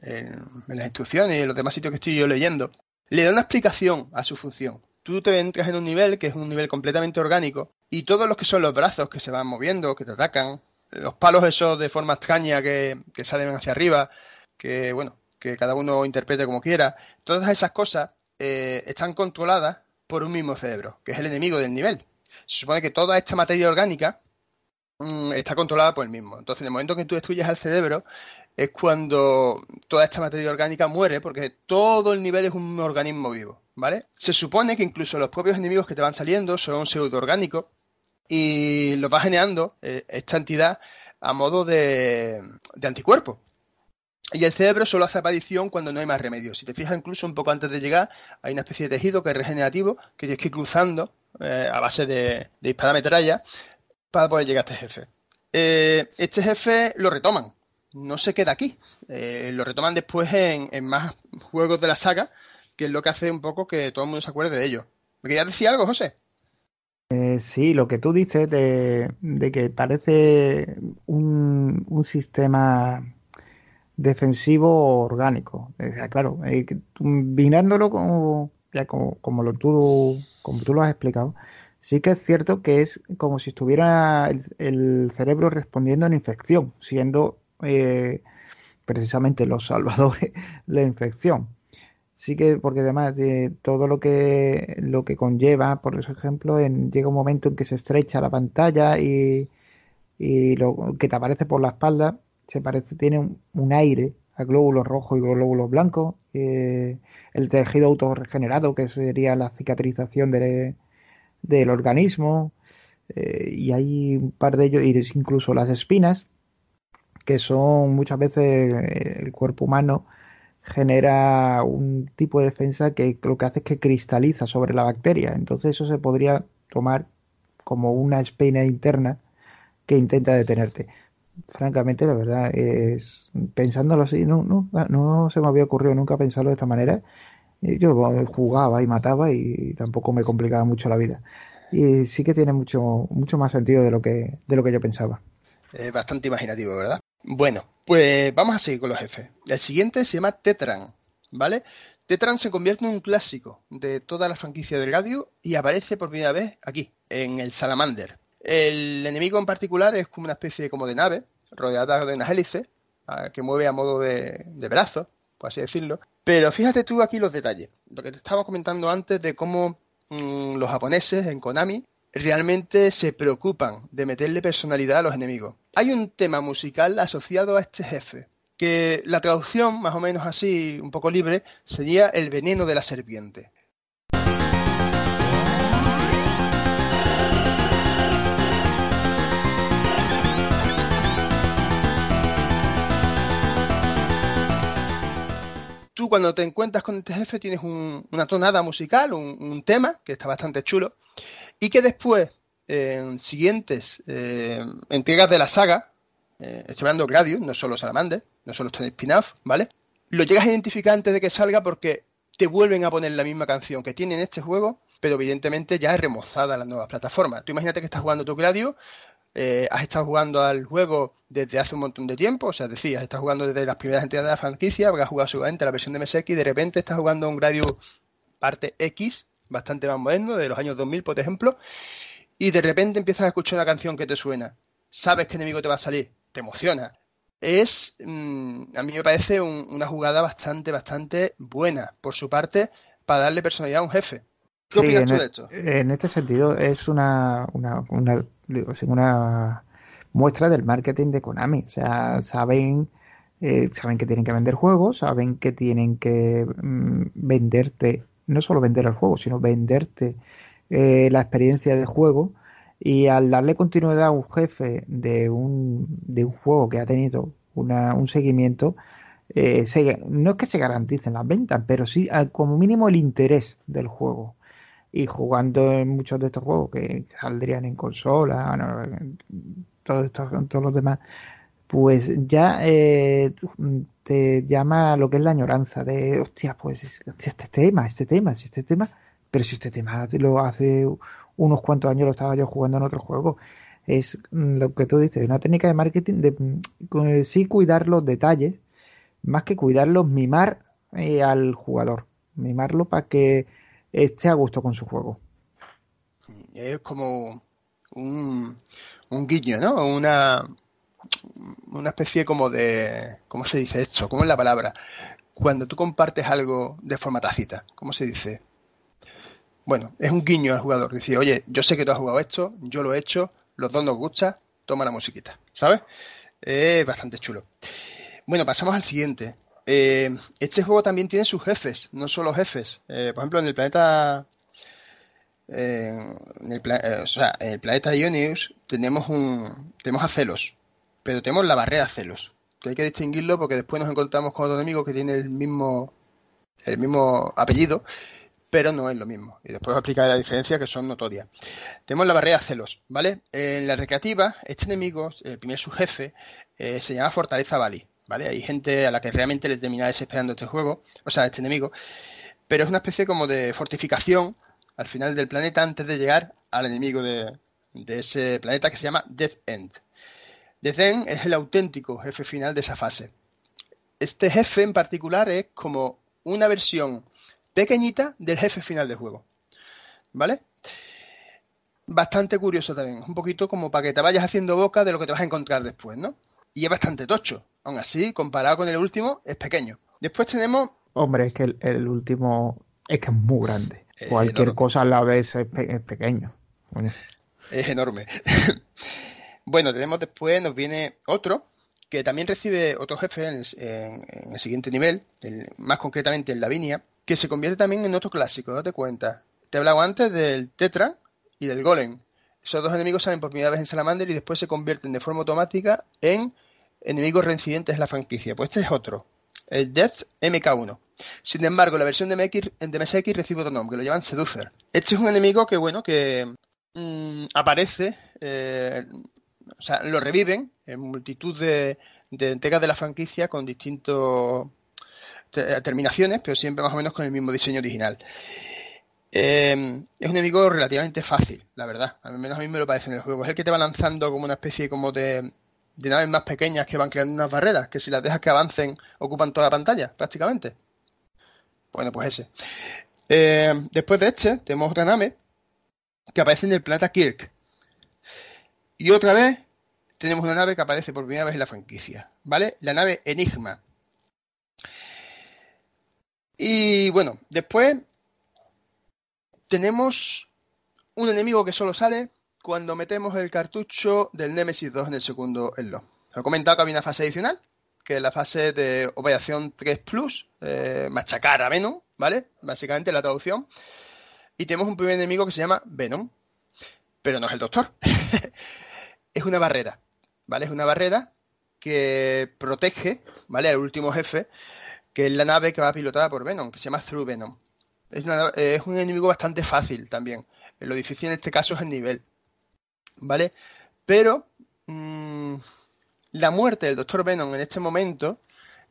En, las instrucciones y en los demás sitios que estoy yo leyendo, le da una explicación a su función. Tú te entras en un nivel que es un nivel completamente orgánico y todos los que son los brazos que se van moviendo, que te atacan, los palos esos de forma extraña que, salen hacia arriba, que bueno, que cada uno interprete como quiera, todas esas cosas eh, están controladas por un mismo cerebro, que es el enemigo del nivel. Se supone que toda esta materia orgánica Mm, está controlada por el mismo. Entonces, en el momento que tú destruyes al cerebro, es cuando toda esta materia orgánica muere, porque todo el nivel es un organismo vivo, ¿vale? Se supone que incluso los propios enemigos que te van saliendo son pseudoorgánicos y lo va generando eh, esta entidad a modo de, anticuerpo. Y el cerebro solo hace aparición cuando no hay más remedio. Si te fijas, incluso un poco antes de llegar, hay una especie de tejido que es regenerativo, que tienes que ir cruzando eh, a base de, de disparar metralla para poder llegar a este jefe. Eh, este jefe lo retoman, no se queda aquí. Eh, lo retoman después en, más juegos de la saga, que es lo que hace un poco que todo el mundo se acuerde de ello. ¿Me querías decir algo, José? Eh, sí, lo que tú dices de, que parece un, sistema defensivo orgánico. claro, eh, mirándolo como, como, como, lo, tú, como tú lo has explicado, sí que es cierto que es como si estuviera el, cerebro respondiendo a una infección, siendo eh, precisamente los salvadores la infección. Sí que, porque además de todo lo que, lo que conlleva, por ejemplo, en, llega un momento en que se estrecha la pantalla y, lo que te aparece por la espalda, se parece, tiene un, aire a glóbulos rojos y glóbulos blancos, eh, el tejido autorregenerado, que sería la cicatrización del organismo, eh, y hay un par de ellos, y incluso las espinas, que son muchas veces eh, el cuerpo humano genera un tipo de defensa que lo que hace es que cristaliza sobre la bacteria. Entonces eso se podría tomar como una espina interna que intenta detenerte. Francamente, la verdad es, pensándolo así, no, no, no se me había ocurrido nunca pensarlo de esta manera. Yo jugaba y mataba y tampoco me complicaba mucho la vida. Y sí que tiene mucho, mucho más sentido de lo que, de lo que yo pensaba. Es bastante imaginativo, ¿verdad? Bueno, pues vamos a seguir con los jefes. El siguiente se llama Tetran, ¿vale? Tetran se convierte en un clásico de toda la franquicia del radio y aparece por primera vez aquí, en el Salamander. El enemigo en particular es como una especie como de nave, rodeada de unas hélices, que mueve a modo de, de brazo, por así decirlo. Pero fíjate tú aquí los detalles. Lo que te estaba comentando antes de cómo mm, los japoneses en Konami realmente se preocupan de meterle personalidad a los enemigos. Hay un tema musical asociado a este jefe, que la traducción, más o menos así, un poco libre, sería el veneno de la serpiente. Cuando te encuentras con este jefe tienes una tonada musical, un tema que está bastante chulo, y que después, en siguientes eh, entregas de la saga, eh, estoy hablando Gradius, no solo Salamander, no solo este spin-off, ¿vale? Lo llegas a identificar antes de que salga porque te vuelven a poner la misma canción que tiene en este juego, pero evidentemente ya es remozada a las nuevas plataformas. Tú imagínate que estás jugando tu Gradius, eh, has estado jugando al juego desde hace un montón de tiempo, o sea, decías, estás jugando desde las primeras entregas de la franquicia, porque has jugado seguramente la versión de MSX y de repente estás jugando un Gradius parte X, bastante más moderno, de los años 2000, por ejemplo, y de repente empiezas a escuchar una canción que te suena, sabes qué enemigo te va a salir, te emociona. Es, mm, a mí me parece una jugada bastante, bastante buena por su parte para darle personalidad a un jefe. ¿Qué opinas tú de e- esto? En este sentido es una, una, una, una muestra del marketing de Konami. O sea, saben, eh, saben que tienen que vender juegos, saben que tienen que mm, venderte no solo vender el juego, sino venderte eh, la experiencia de juego. Y al darle continuidad a un jefe de un, de un juego que ha tenido una, un seguimiento, eh, no es que se garanticen las ventas, pero sí como mínimo el interés del juego. Y jugando en muchos de estos juegos que saldrían en consola, todos, todos los demás, pues ya eh, te llama lo que es la añoranza de, hostia, pues este tema, este tema, este tema, pero si este tema lo hace unos cuantos años lo estaba yo jugando en otro juego. Es mm, lo que tú dices, una técnica de marketing de mm, sí cuidar los detalles, más que cuidarlos, mimar eh, al jugador, mimarlo para que esté a gusto con su juego. Es como un, un guiño, ¿no? Una, una especie como de, ¿cómo se dice esto? ¿Cómo es la palabra? Cuando tú compartes algo de forma tácita, ¿cómo se dice? Bueno, es un guiño al jugador. Dice, oye, yo sé que tú has jugado esto, yo lo he hecho, los dos nos gusta, toma la musiquita, ¿sabes? Es bastante chulo. Bueno, pasamos al siguiente. Eh, este juego también tiene sus jefes, no solo jefes. Eh, por ejemplo, en el planeta eh, en el, o sea, en el planeta Ionius tenemos un tenemos a Celos, pero tenemos la barrera celos, que hay que distinguirlo porque después nos encontramos con otro enemigo que tiene el mismo, el mismo apellido, pero no es lo mismo. Y después os explicaré la diferencia que son notorias. Tenemos la barrera celos, ¿vale? En la recreativa, este enemigo, el primer subjefe, eh, se llama Fortaleza Bali, ¿vale? Hay gente a la que realmente le termina desesperando este juego, o sea, este enemigo, pero es una especie como de fortificación al final del planeta antes de llegar al enemigo de, de ese planeta que se llama Death End. Death End es el auténtico jefe final de esa fase. Este jefe en particular es como una versión pequeñita del jefe final del juego. ¿Vale? Bastante curioso también, un poquito como para que te vayas haciendo boca de lo que te vas a encontrar después, ¿no? Y es bastante tocho. Aún así, comparado con el último, es pequeño. Después tenemos. Hombre, es que el, último es que es muy grande. Cualquier cosa a la vez es, pequeño. Es enorme. bueno, tenemos después, nos viene otro, que también recibe otro jefe en el, siguiente nivel, más concretamente en Lavinia, que se convierte también en otro clásico, date cuenta. Te he hablado antes del Tetra y del Golem. Esos dos enemigos salen por primera vez en Salamander y después se convierten de forma automática en enemigos reincidentes en la franquicia. Pues este es otro, el Death MK1. Sin embargo, la versión de, MX, de MSX recibe otro nombre, lo llaman Seducer. Este es un enemigo que, bueno, que mm, aparece, eh, o sea, lo reviven en multitud de, de entregas de la franquicia con distintas terminaciones, pero siempre más o menos con el mismo diseño original. Eh, es un enemigo relativamente fácil, la verdad. Al menos a mí me lo parece en el juego. Es el que te va lanzando como una especie como de, de naves más pequeñas que van creando unas barreras, que si las dejas que avancen ocupan toda la pantalla, prácticamente. Bueno, pues ese. Eh, después de este, tenemos otra nave que aparece en el planeta Kirk. Y otra vez tenemos una nave que aparece por primera vez en la franquicia, ¿vale? La nave Enigma. Y bueno, después tenemos un enemigo que solo sale cuando metemos el cartucho del Nemesis 2 en el segundo elo. Os he comentado que había una fase adicional, que es la fase de operación 3 Plus, eh, machacar a Venom, ¿vale? Básicamente la traducción. Y tenemos un primer enemigo que se llama Venom, pero no es el doctor. es una barrera, ¿vale? Es una barrera que protege, ¿vale? Al último jefe, que es la nave que va pilotada por Venom, que se llama Through Venom. Es un enemigo bastante fácil también. Lo difícil en este caso es el nivel. ¿Vale? Pero mm, la muerte del Doctor Venom en este momento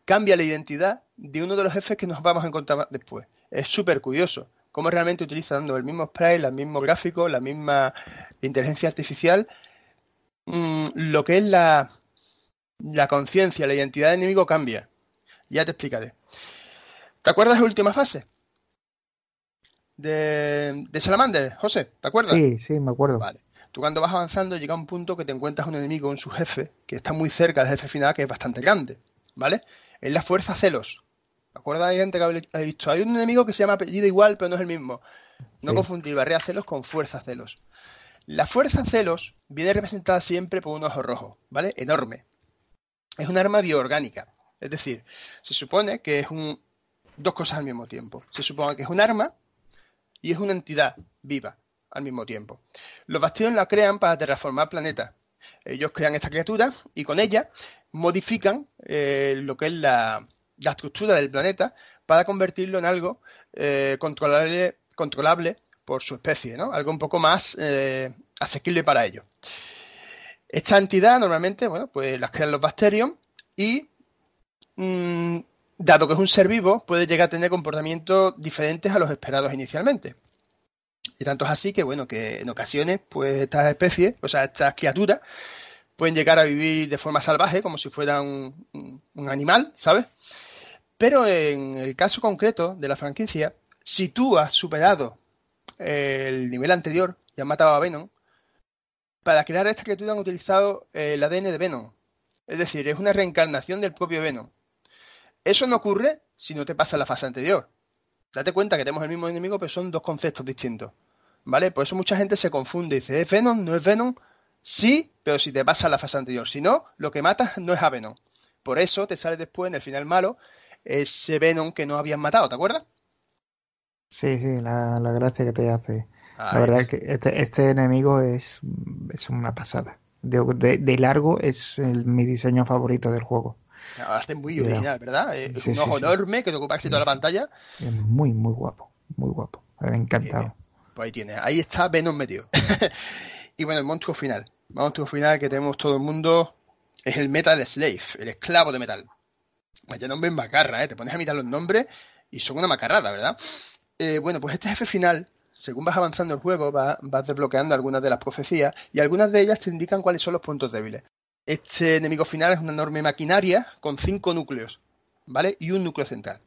cambia la identidad de uno de los jefes que nos vamos a encontrar después. Es súper curioso cómo realmente utilizando el mismo spray, los mismos gráficos, la misma inteligencia artificial, mm, lo que es la, la conciencia, la identidad del enemigo cambia. Ya te explicaré. ¿Te acuerdas de la última fase? De, de Salamander, José, ¿te acuerdas? Sí, sí, me acuerdo. Vale. Tú cuando vas avanzando llega un punto que te encuentras un enemigo, en su jefe, que está muy cerca del jefe final, que es bastante grande, ¿vale? Es la fuerza celos. ¿Te acuerdas? Hay gente que ha visto. Hay un enemigo que se llama apellido igual, pero no es el mismo. No confundir barrera celos con fuerza celos. La fuerza celos viene representada siempre por un ojo rojo, ¿vale? Enorme. Es un arma bioorgánica. Es decir, se supone que es un dos cosas al mismo tiempo. Se supone que es un arma y es una entidad viva al mismo tiempo. Los bastiones la crean para terraformar planetas. Ellos crean esta criatura y con ella modifican eh, lo que es la, estructura del planeta para convertirlo en algo eh, controlable, controlable por su especie, ¿no? Algo un poco más eh, asequible para ellos. Esta entidad normalmente, bueno, pues las crean los bacterios y mm, dado que es un ser vivo, puede llegar a tener comportamientos diferentes a los esperados inicialmente. Y tanto es así que, bueno, que en ocasiones, pues estas especies, o sea, estas criaturas, pueden llegar a vivir de forma salvaje, como si fueran un, animal, ¿sabes? Pero en el caso concreto de la franquicia, si tú has superado el nivel anterior y has matado a Venom, para crear esta criatura han utilizado el ADN de Venom. Es decir, es una reencarnación del propio Venom. Eso no ocurre si no te pasa la fase anterior. Date cuenta que tenemos el mismo enemigo, pero son dos conceptos distintos. ¿Vale? Por eso mucha gente se confunde y dice, ¿es Venom? ¿No es Venom? Sí, pero si te pasa la fase anterior. Si no, lo que matas no es a Venom. Por eso te sale después, en el final malo, ese Venom que no habías matado, ¿te acuerdas? Sí, sí, la, gracia que te hace. la verdad es que este, este, enemigo es, es una pasada. De, largo es mi diseño favorito del juego. Es muy original, ¿verdad? Es un ojo enorme que te ocupa casi toda la pantalla. Es muy, muy guapo, muy guapo. Me ha encantado. pues ahí tiene, ahí está Venom metido. y bueno, el monstruo final. El monstruo final que tenemos todo el mundo es el Metal Slave, el esclavo de metal. Vaya nombre en macarra, ¿eh? Te pones a mirar los nombres y son una macarrada, ¿verdad? Eh, bueno, pues este jefe final según vas avanzando el juego, vas, desbloqueando algunas de las profecías y algunas de ellas te indican cuáles son los puntos débiles. Este enemigo final es una enorme maquinaria con cinco núcleos, ¿vale? Y un núcleo central.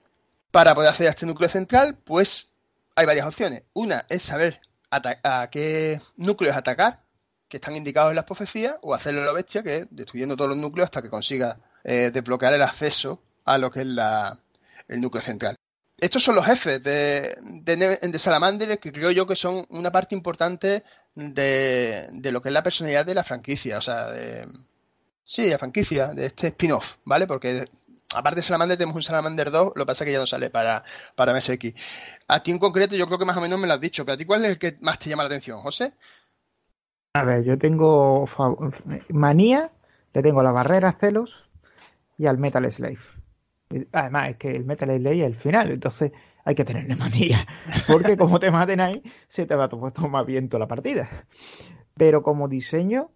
Para poder acceder a este núcleo central, pues hay varias opciones. Una es saber a qué núcleos atacar, que están indicados en las profecías, o hacerlo a la bestia, que es destruyendo todos los núcleos hasta que consiga eh, desbloquear el acceso a lo que es el núcleo central. Estos son los jefes de, de, Salamander, que creo yo que son una parte importante de, lo que es la personalidad de la franquicia, o sea, de, sí, la franquicia, de este spin-off, ¿vale? Porque aparte de Salamander tenemos un Salamander 2, lo que pasa es que ya no sale para, para MSX. A ti en concreto yo creo que más o menos me lo has dicho, pero a ti cuál es el que más te llama la atención, José? A ver, yo tengo manía, le tengo la barrera celos y al Metal Slave. Además, es que el Metal Slave es el final, entonces hay que tenerle manía. Porque como te maten ahí, se te va a tomar viento la partida. Pero como diseño,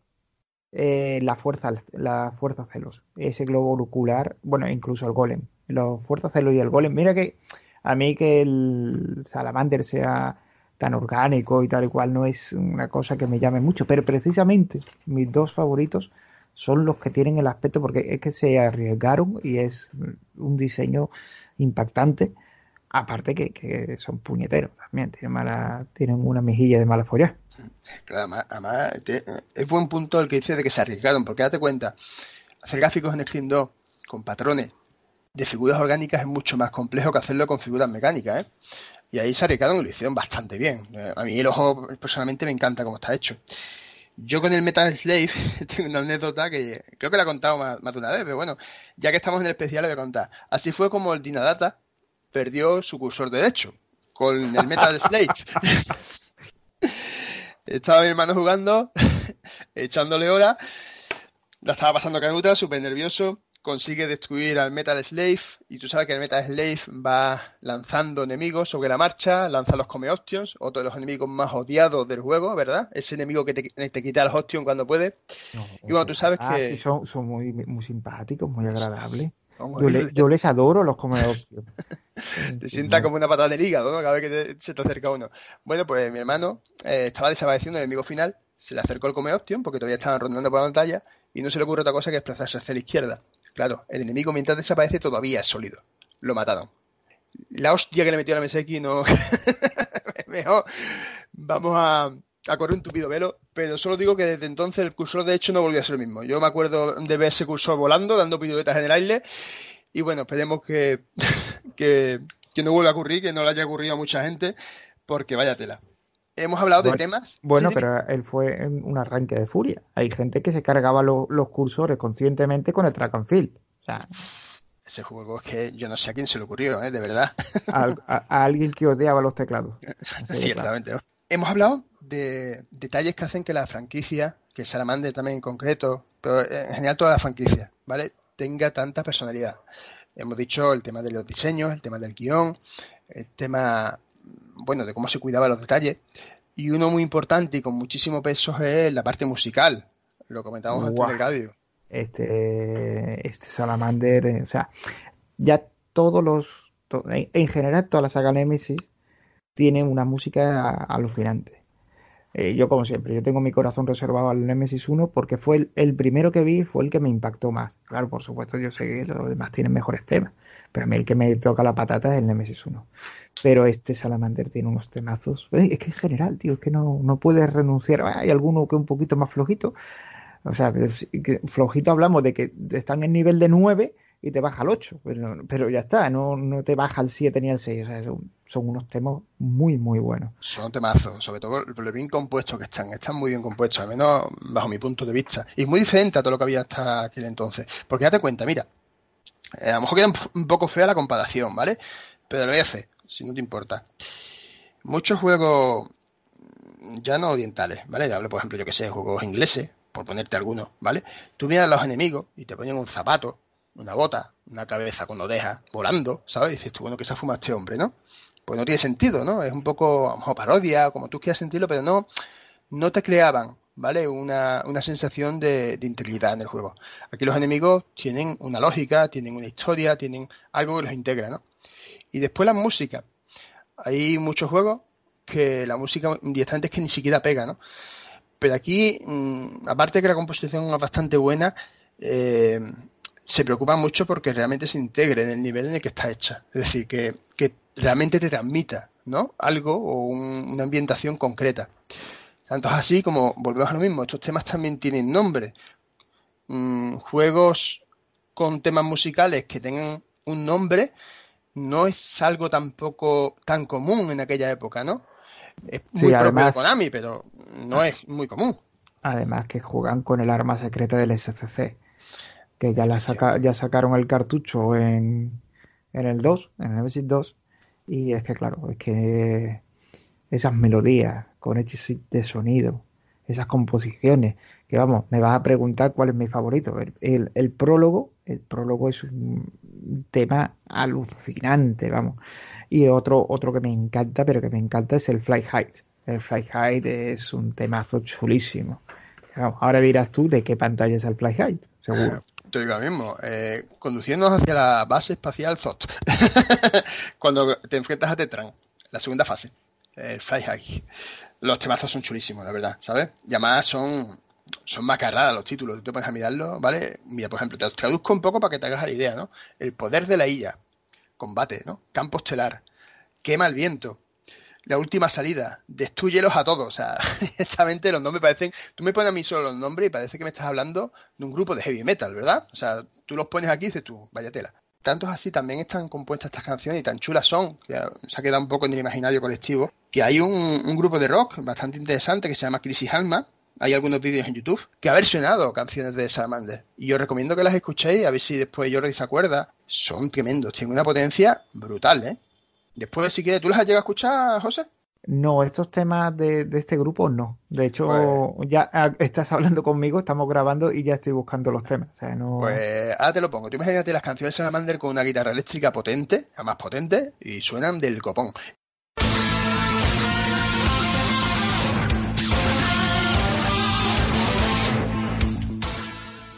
eh, la fuerza, la fuerza celos, ese globo ocular, bueno, incluso el golem, los fuerza celos y el golem. Mira que a mí que el Salamander sea tan orgánico y tal y cual no es una cosa que me llame mucho, pero precisamente mis dos favoritos son los que tienen el aspecto porque es que se arriesgaron y es un diseño impactante aparte que, son puñeteros también tienen mala tienen una mejilla de mala folla claro, además, es buen punto el que dice de que se arriesgaron porque date cuenta hacer gráficos en Screen 2 con patrones de figuras orgánicas es mucho más complejo que hacerlo con figuras mecánicas ¿eh? y ahí se arriesgaron y lo hicieron bastante bien eh, a mí el ojo personalmente me encanta cómo está hecho yo con el Metal Slave tengo una anécdota que creo que la he contado más, de una vez, pero bueno, ya que estamos en el especial, le voy a contar. Así fue como el Dinadata perdió su cursor derecho con el Metal Slave. Estaba mi hermano jugando, echándole hora, la estaba pasando canuta, súper nervioso, consigue destruir al Metal Slave y tú sabes que el Metal Slave va lanzando enemigos sobre la marcha, lanza los Come Options, otro de los enemigos más odiados del juego, ¿verdad? Ese enemigo que te, quita los Options cuando puede. y bueno, tú sabes ah, que... Sí, son, son muy, muy simpáticos, muy agradables. Yo, les adoro los Come Options. te sienta como una patada del hígado, ¿no? Cada vez que se te acerca uno. Bueno, pues mi hermano eh, estaba desapareciendo el enemigo final, se le acercó el Come Option porque todavía estaban rondando por la pantalla y no se le ocurre otra cosa que desplazarse hacia la izquierda. Claro, el enemigo mientras desaparece todavía es sólido. Lo mataron. La hostia que le metió a la MSX no. Mejor. Vamos a, correr un tupido velo, pero solo digo que desde entonces el cursor de hecho no volvió a ser el mismo. Yo me acuerdo de ver ese cursor volando, dando piruetas en el aire, y bueno, esperemos que, que, no vuelva a ocurrir, que no le haya ocurrido a mucha gente, porque vaya tela. Hemos hablado de temas. Bueno, pero él fue un arranque de furia. Hay gente que se cargaba los cursores conscientemente con el track and field. O sea, ese juego es que yo no sé a quién se le ocurrió, ¿eh? de verdad. A, alguien que odiaba los teclados. Ciertamente. Hemos hablado de detalles que hacen que la franquicia, que Salamander también en concreto, pero en general toda la franquicia, ¿vale? Tenga tanta personalidad. Hemos dicho el tema de los diseños, el tema del guion, el tema bueno, de cómo se cuidaba los detalles. Y uno muy importante y con muchísimo peso es la parte musical. Lo comentábamos antes del radio. Este, este Salamander, eh, o sea, ya todos los, en general toda la saga Nemesis tiene una música alucinante. Eh, yo como siempre, yo tengo mi corazón reservado al Nemesis 1 porque fue el, primero que vi, fue el que me impactó más. Claro, por supuesto, yo sé que los demás tienen mejores temas, pero a mí el que me toca la patata es el Nemesis 1. Pero este Salamander tiene unos temazos. Es que en general, tío, es que no, no puedes renunciar. Hay alguno que es un poquito más flojito. O sea, flojito hablamos de que están en nivel de 9 y te baja al 8. Pero, ya está, no, no te baja al 7 ni al 6. O sea, son, unos temas muy, muy buenos. Son temazos, sobre todo lo bien compuestos que están. Están muy bien compuestos, al menos bajo mi punto de vista. Y muy diferente a todo lo que había hasta aquel entonces. Porque date cuenta, mira, eh, a lo mejor queda un poco fea la comparación, ¿vale? Pero lo voy a hacer si no te importa. Muchos juegos, ya no orientales, ¿vale? Hablo, por ejemplo, yo que sé, juegos ingleses, por ponerte algunos, ¿vale? Tú miras a los enemigos y te ponen un zapato, una bota, una cabeza con orejas, volando, ¿sabes? Dices tú, bueno, que se ha fumado este hombre, ¿no? Pues no tiene sentido, ¿no? Es un poco, a lo mejor parodia, como tú quieras sentirlo, pero no, no te creaban, ¿vale? Una, una sensación de, de, integridad en el juego. Aquí los enemigos tienen una lógica, tienen una historia, tienen algo que los integra, ¿no? Y después la música. Hay muchos juegos que la música directamente es que ni siquiera pega, ¿no? Pero aquí, mm, aparte de que la composición es bastante buena, eh, se preocupa mucho porque realmente se integre en el nivel en el que está hecha. Es decir, que, realmente te transmita ¿no? algo o una ambientación concreta. Tanto es así como, volvemos a lo mismo, estos temas también tienen nombre. Mm, juegos con temas musicales que tengan un nombre no es algo tampoco tan común en aquella época, ¿no? Es muy propio de Konami, pero no es muy común. Además que juegan con el arma secreta del SCC que ya, la saca, ya sacaron el cartucho en, en el 2, en el Nemesis 2, y es que claro, es que esas melodías con hechos de sonido, esas composiciones, que vamos, me vas a preguntar cuál es mi favorito. El, el, prólogo, el prólogo es un tema alucinante, vamos. Y otro, otro que me encanta, pero que me encanta es el Fly Height. El Fly Height es un temazo chulísimo. ahora dirás tú de qué pantalla es el Fly Height, seguro. Te digo lo mismo, eh, conduciéndonos hacia la base espacial ZOT, cuando te enfrentas a Tetran, la segunda fase, el Fly High. Los temazos son chulísimos, la verdad, ¿sabes? Y además son, son macarradas los títulos, tú te pones a mirarlo, ¿vale? Mira, por ejemplo, te los traduzco un poco para que te hagas la idea, ¿no? El poder de la illa, combate, ¿no? Campo estelar, quema el viento, la última salida, destruyelos a todos. O sea, directamente los nombres parecen. Tú me pones a mí solo los nombres y parece que me estás hablando de un grupo de heavy metal, ¿verdad? O sea, tú los pones aquí y dices tú, vaya tela. Tanto es así, también están compuestas estas canciones y tan chulas son, que se ha quedado un poco en el imaginario colectivo, que hay un, grupo de rock bastante interesante que se llama Crisis Alma, hay algunos vídeos en YouTube que ha versionado canciones de Salamander. Y os recomiendo que las escuchéis, a ver si después Jordi se acuerda. Son tremendos, tienen una potencia brutal, ¿eh? Después, si quieres, ¿tú las has llegado a escuchar, José? No, estos temas de, este grupo no. De hecho, pues- ya ah, estás hablando conmigo, estamos grabando y ya estoy buscando los temas. Pues ahora te lo pongo. Tú imagínate las canciones de Salamander con una guitarra eléctrica potente, más potente, y suenan del copón.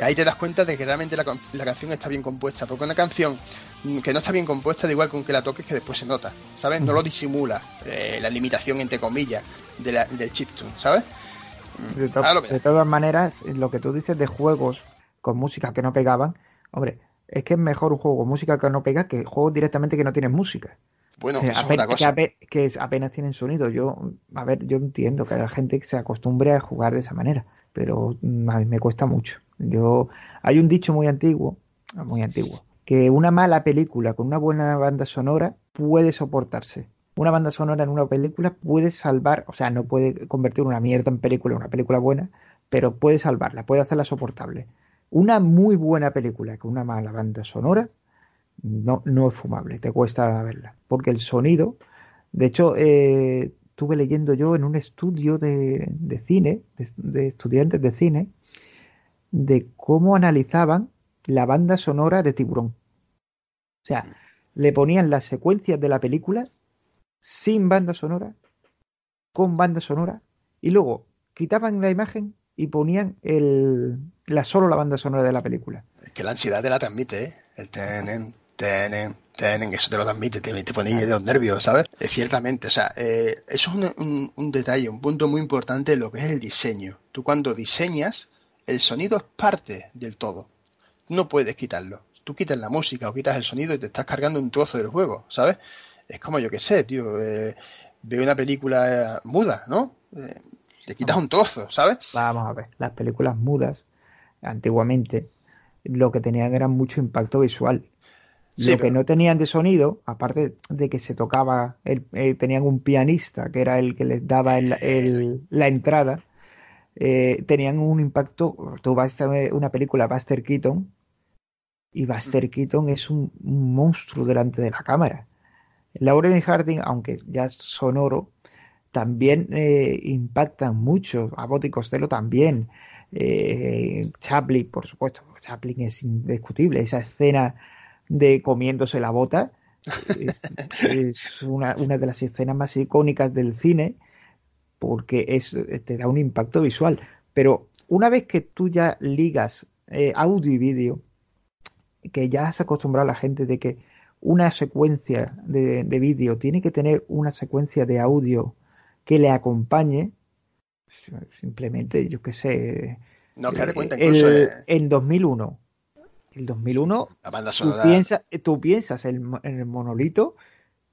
Ahí te das cuenta de que realmente la, canción está bien compuesta, porque una canción que no está bien compuesta, da igual con que la toques que después se nota, ¿sabes? No lo disimula eh, la limitación, entre comillas, de la, del chiptune, ¿sabes? Mm, de, todas maneras, lo que tú dices de juegos con música que no pegaban, hombre, es que es mejor un juego con música que no pega que juegos directamente que no tienen música. Bueno, eh, apenas, cosa. Que, apenas tienen sonido. Yo, a ver, yo entiendo que la gente se acostumbre a jugar de esa manera, pero mm, a mí me cuesta mucho. Yo, hay un dicho muy antiguo, muy antiguo, que una mala película con una buena banda sonora puede soportarse. Una banda sonora en una película puede salvar, o sea, no puede convertir una mierda en película, una película buena, pero puede salvarla, puede hacerla soportable. Una muy buena película con una mala banda sonora no, no es fumable, te cuesta verla, porque el sonido, de hecho, eh, estuve leyendo yo en un estudio de, cine, de estudiantes de cine, de cómo analizaban la banda sonora de Tiburón. O sea, le ponían las secuencias de la película sin banda sonora, con banda sonora, y luego quitaban la imagen y ponían el, la, solo la banda sonora de la película. Es que la ansiedad te la transmite, ¿eh? El tenen, tenen, tenen, eso te lo transmite, te, te pone de los nervios, ¿sabes? Ciertamente, o sea, eh, eso es un, un, detalle, un punto muy importante de lo que es el diseño. Tú cuando diseñas, el sonido es parte del todo. No puedes quitarlo. Tú quitas la música o quitas el sonido y te estás cargando un trozo del juego, ¿sabes? Es como yo que sé, tío. Eh, veo una película muda, ¿no? Eh, te quitas un trozo, ¿sabes? Vamos a ver, las películas mudas, antiguamente, lo que tenían era mucho impacto visual. lo que no tenían de sonido, aparte de que se tocaba, eh, tenían un pianista que era el que les daba la entrada, eh, tenían un impacto. Tú vas a ver una película Buster Keaton y Buster Keaton es un, monstruo delante de la cámara. Lauren Harding, aunque ya es sonoro, también eh, impactan mucho. A Boti Costello también. Eh, Chaplin, por supuesto. Chaplin es indiscutible. Esa escena de comiéndose la bota es, es una, una, de las escenas más icónicas del cine porque es, eh, te da un impacto visual. Pero una vez que tú ya ligas eh, audio y vídeo, que ya has acostumbrado a la gente de que una secuencia de, vídeo tiene que tener una secuencia de audio que le acompañe. Simplemente, yo qué sé. No, que eh, cuenta el, incluso. eh, En 2001. El 2001, la banda tú piensas, tú piensas en, en el monolito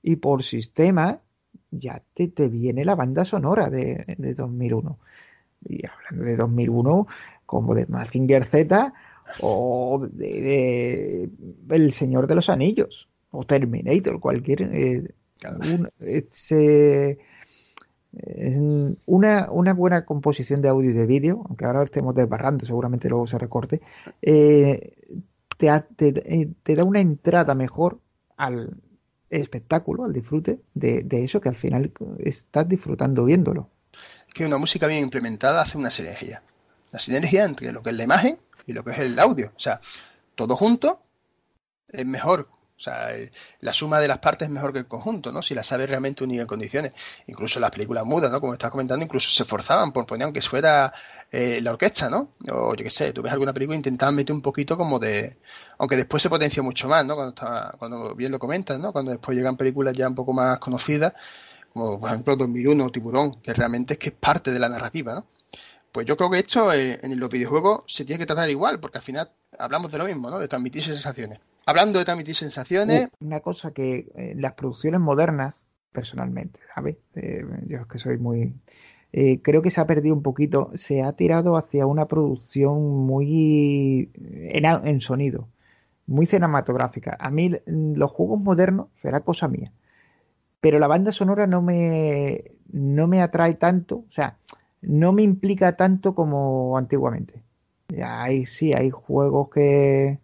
y por sistema ya te, te viene la banda sonora de, de 2001. Y hablando de 2001, como de Mazinger Z o de, de El Señor de los Anillos o Terminator, cualquier. eh, un- una, una buena composición de audio y de vídeo, aunque ahora estemos desbarrando, seguramente luego se recorte, eh, te, te, eh, te da una entrada mejor al espectáculo, al disfrute de, de eso que al final estás disfrutando viéndolo. Es que una música bien implementada hace una sinergia. La sinergia entre lo que es la imagen y lo que es el audio. O sea, todo junto es mejor. O sea, el- la suma de las partes es mejor que el conjunto, ¿no? Si la sabes realmente unir en condiciones. Incluso las películas mudas, ¿no? Como estás comentando, incluso se esforzaban por poner aunque fuera eh, la orquesta, ¿no? O yo qué sé, tú ves alguna película e intentaban meter un poquito como de... Aunque después se potencia mucho más, ¿no? Cuando, está- cuando bien lo comentas, ¿no? Cuando después llegan películas ya un poco más conocidas, como por ejemplo 2001 o Tiburón, que realmente es que es parte de la narrativa, ¿no? Pues yo creo que esto eh, en los videojuegos se tiene que tratar igual, porque al final hablamos de lo mismo, ¿no? De transmitir sensaciones. Hablando de transmitir sensaciones, Una cosa que eh, las producciones modernas, personalmente, ¿sabes? Eh, yo es que soy muy... eh, creo que se ha perdido un poquito, se ha tirado hacia una producción muy en, a- en sonido, muy cinematográfica. A mí mm, los juegos modernos será cosa mía, pero la banda sonora no me, no me atrae tanto, o sea, no me implica tanto como antiguamente. Hay, sí, hay juegos que,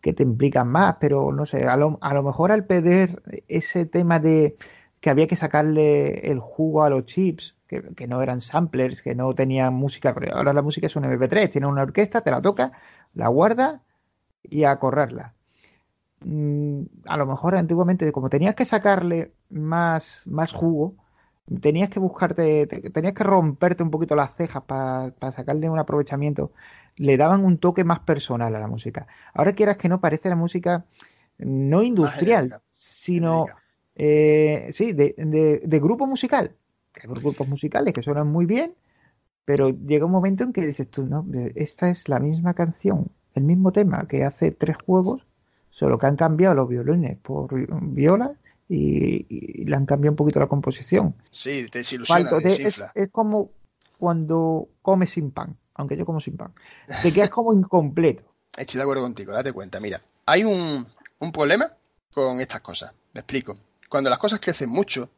que te implican más, pero no sé, a lo, a lo mejor al perder ese tema de que había que sacarle el jugo a los chips, que, que no eran samplers, que no tenían música, pero ahora la música es un MP3, tiene una orquesta, te la toca, la guarda y a correrla. Mm, a lo mejor antiguamente, como tenías que sacarle más, más jugo, tenías que buscarte, te- tenías que romperte un poquito las cejas para sacarle un aprovechamiento, le daban un toque más personal a la música. Ahora quieras que no, parece la música no industrial, genérica, sino genérica. eh, sí, de, de- de grupo musical. Hay grupos musicales que suenan muy bien, pero llega un momento en que dices tú, no, esta es la misma canción, el mismo tema que hace tres juegos, solo que han cambiado los violines por violas y, y le han cambiado un poquito la composición. sí, te desilusiona, Falto, te te- es, es como cuando comes sin pan, aunque yo como sin pan. Te quedas como incompleto. Estoy de acuerdo contigo, date cuenta. Mira, hay un, un problema con estas cosas. Me explico. Cuando las cosas crecen mucho,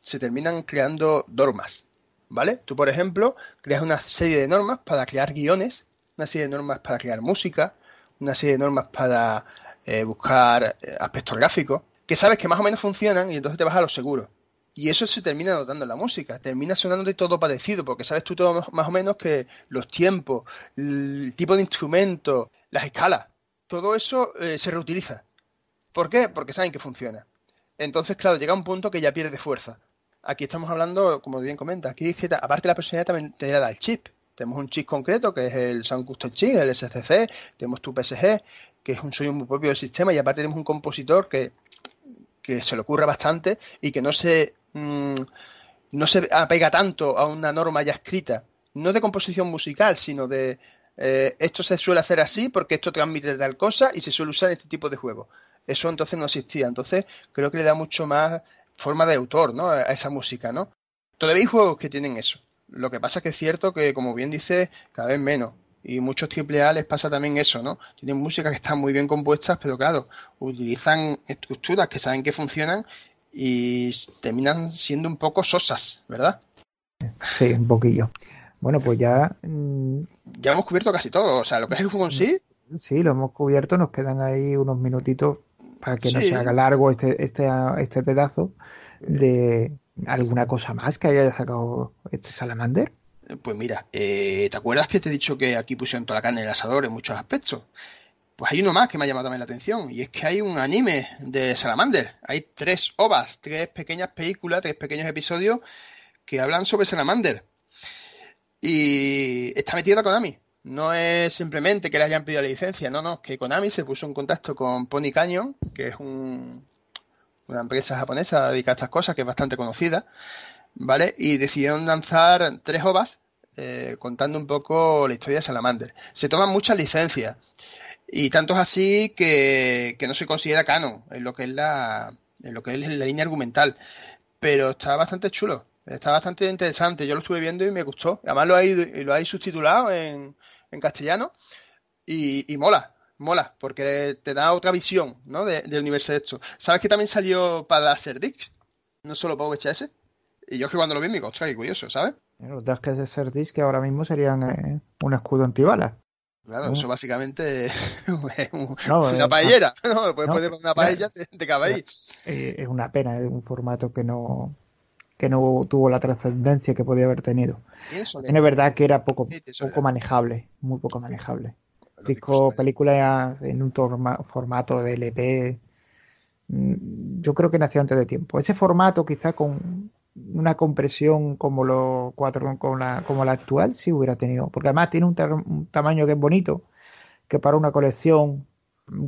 se terminan creando normas. ¿Vale? Tú, por ejemplo, creas una serie de normas para crear guiones, una serie de normas para crear música, una serie de normas para eh, buscar eh, aspectos gráficos, que sabes que más o menos funcionan y entonces te vas a lo seguro. Y eso se termina notando en la música, termina sonando de todo parecido, porque sabes tú todo más o menos que los tiempos, el tipo de instrumento, las escalas, todo eso eh, se reutiliza. ¿Por qué? Porque saben que funciona. Entonces, claro, llega un punto que ya pierde fuerza. Aquí estamos hablando, como bien comenta, aquí es que aparte la personalidad también te da el chip. Tenemos un chip concreto que es el Sound Custom Chip, el SCC, tenemos tu PSG, que es un sonido muy propio del sistema, y aparte tenemos un compositor que, que se le ocurra bastante y que no se, mm, no se apega tanto a una norma ya escrita, no de composición musical, sino de eh, esto se suele hacer así porque esto transmite tal cosa y se suele usar en este tipo de juegos. Eso entonces no existía. Entonces creo que le da mucho más forma de autor ¿no? a esa música. ¿no? Todavía hay juegos que tienen eso. Lo que pasa es que es cierto que, como bien dice, cada vez menos. Y muchos AAA les pasa también eso, ¿no? Tienen música que están muy bien compuestas, pero claro, utilizan estructuras que saben que funcionan y terminan siendo un poco sosas, ¿verdad? Sí, un poquillo. Bueno, pues ya mm, Ya hemos cubierto casi todo. O sea, lo que es el juego en sí, sí, lo hemos cubierto, nos quedan ahí unos minutitos para que no se haga largo este, este, este pedazo de alguna cosa más que haya sacado este Salamander. Pues mira, eh, ¿te acuerdas que te he dicho que aquí pusieron toda la carne en el asador en muchos aspectos? Pues hay uno más que me ha llamado también la atención, y es que hay un anime de Salamander. Hay tres ovas, tres pequeñas películas, tres pequeños episodios que hablan sobre Salamander. Y está metida Konami. No es simplemente que le hayan pedido la licencia, no, no, que Konami se puso en contacto con Pony Canyon, que es un- una empresa japonesa dedicada a estas cosas, que es bastante conocida, ¿vale? Y decidieron lanzar tres ovas eh, contando un poco la historia de Salamander. Se toman muchas licencias y tanto es así que, no se considera canon en lo que es la, en lo que es la línea argumental, pero está bastante chulo. Está bastante interesante. Yo lo estuve viendo y me gustó. Además lo hay, lo hay subtitulado en, en castellano y, y mola mola, porque te da otra visión, ¿no? del universo de esto. ¿Sabes que también salió para Disc? No solo para VHS. Y yo es que cuando lo vi me digo, ostras, qué curioso, ¿sabes? Los de Disc que ahora mismo serían eh, un escudo antibalas. Claro, eso básicamente es una paellera. No, puedes poner una paella de, de eh, Es una pena, es un formato que no que no tuvo la trascendencia que podía haber tenido. Es verdad que era poco, poco manejable, muy poco manejable disco, película en un formato de LP, mm, yo creo que nació antes de tiempo. Ese formato quizá con una compresión como lo cuatro como la, como la actual sí hubiera tenido, porque además tiene un, tamaño que es bonito, que para una colección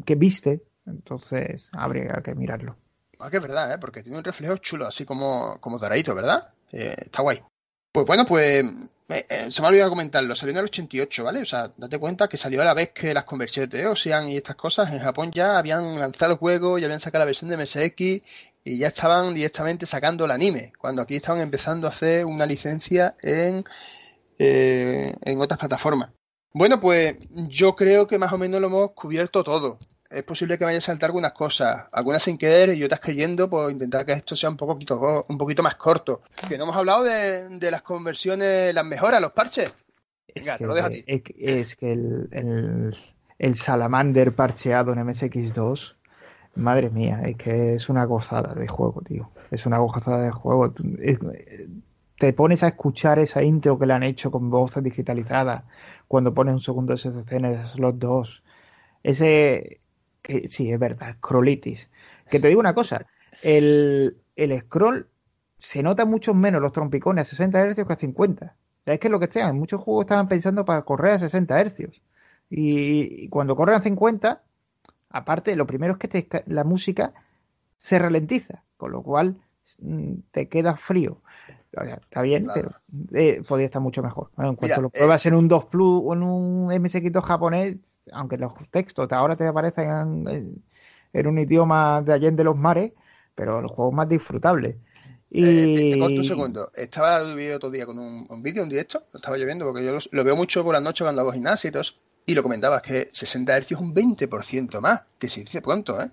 que viste, entonces habría que mirarlo. Ah, que es verdad, ¿eh? porque tiene un reflejo chulo, así como, como doradito, ¿verdad? Eh, está guay. Pues bueno, pues eh, eh, se me ha olvidado comentarlo, salió en el 88, ¿vale? O sea, date cuenta que salió a la vez que las conversiones de Ocean y estas cosas. En Japón ya habían lanzado el juego, ya habían sacado la versión de MSX y ya estaban directamente sacando el anime, cuando aquí estaban empezando a hacer una licencia en, eh, en otras plataformas. Bueno, pues yo creo que más o menos lo hemos cubierto todo es posible que vaya a saltar algunas cosas, algunas sin querer y otras cayendo, por intentar que esto sea un poquito, un poquito más corto. Que no hemos hablado de, las conversiones, las mejoras, los parches. Venga, es que, lo dejo a ti. Es, que el, el, Salamander parcheado en MSX2, madre mía, es que es una gozada de juego, tío. Es una gozada de juego. te pones a escuchar esa intro que le han hecho con voces digitalizadas cuando pones un segundo SCC en el slot 2. Ese, que sí, es verdad, scrollitis. Que te digo una cosa, el, el scroll se nota mucho menos los trompicones a 60 Hz que a 50. Es que lo que sea, muchos juegos estaban pensando para correr a 60 Hz. Y, cuando corren a 50, aparte, lo primero es que la música se ralentiza, con lo cual mm, te queda frío. está bien, pero eh, podría estar mucho mejor. en cuanto lo pruebas eh, en un 2 Plus o en un MSX2 japonés, aunque los textos ahora te aparecen en, un idioma de Allende los mares, pero el juego es más disfrutable. Y... Eh, te, un segundo. Estaba viviendo otro día con un, vídeo, un directo, lo estaba lloviendo, porque yo lo, veo mucho por la noche cuando hago gimnasio y todo y lo comentabas, que 60 Hz es un 20% más, que se dice pronto, ¿eh?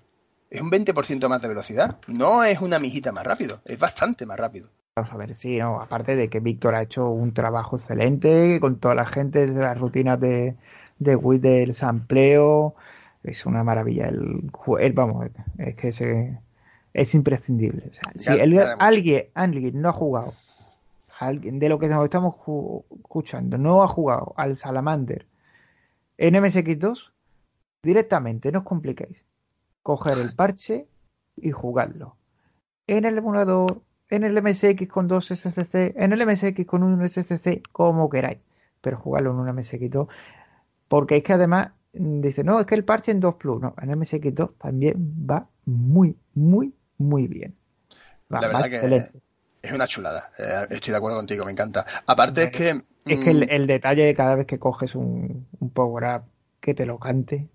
Es un 20% más de velocidad. No es una mijita más rápido, es bastante más rápido. Vamos a ver, sí, no, aparte de que Víctor ha hecho un trabajo excelente con toda la gente de las rutinas de, de Wii del sampleo. Es una maravilla. El, vamos, es que se, es imprescindible. si alguien, alguien no ha jugado, alguien de lo que nos estamos escuchando, no ha jugado al Salamander en MSX2, directamente, no os compliquéis. Coger el parche y jugarlo. En el emulador, en el MSX con dos SCC, en el MSX con un SCC, como queráis. Pero jugarlo en un MSX2 porque es que además mm, dice, no, es que el parche en 2 Plus, no, en MSX2 también va muy, muy, muy bien. la verdad que es una chulada. Eh, estoy de acuerdo contigo, me encanta. Aparte es que. Es que mm, el, detalle de cada vez que coges un, power up que te lo cante,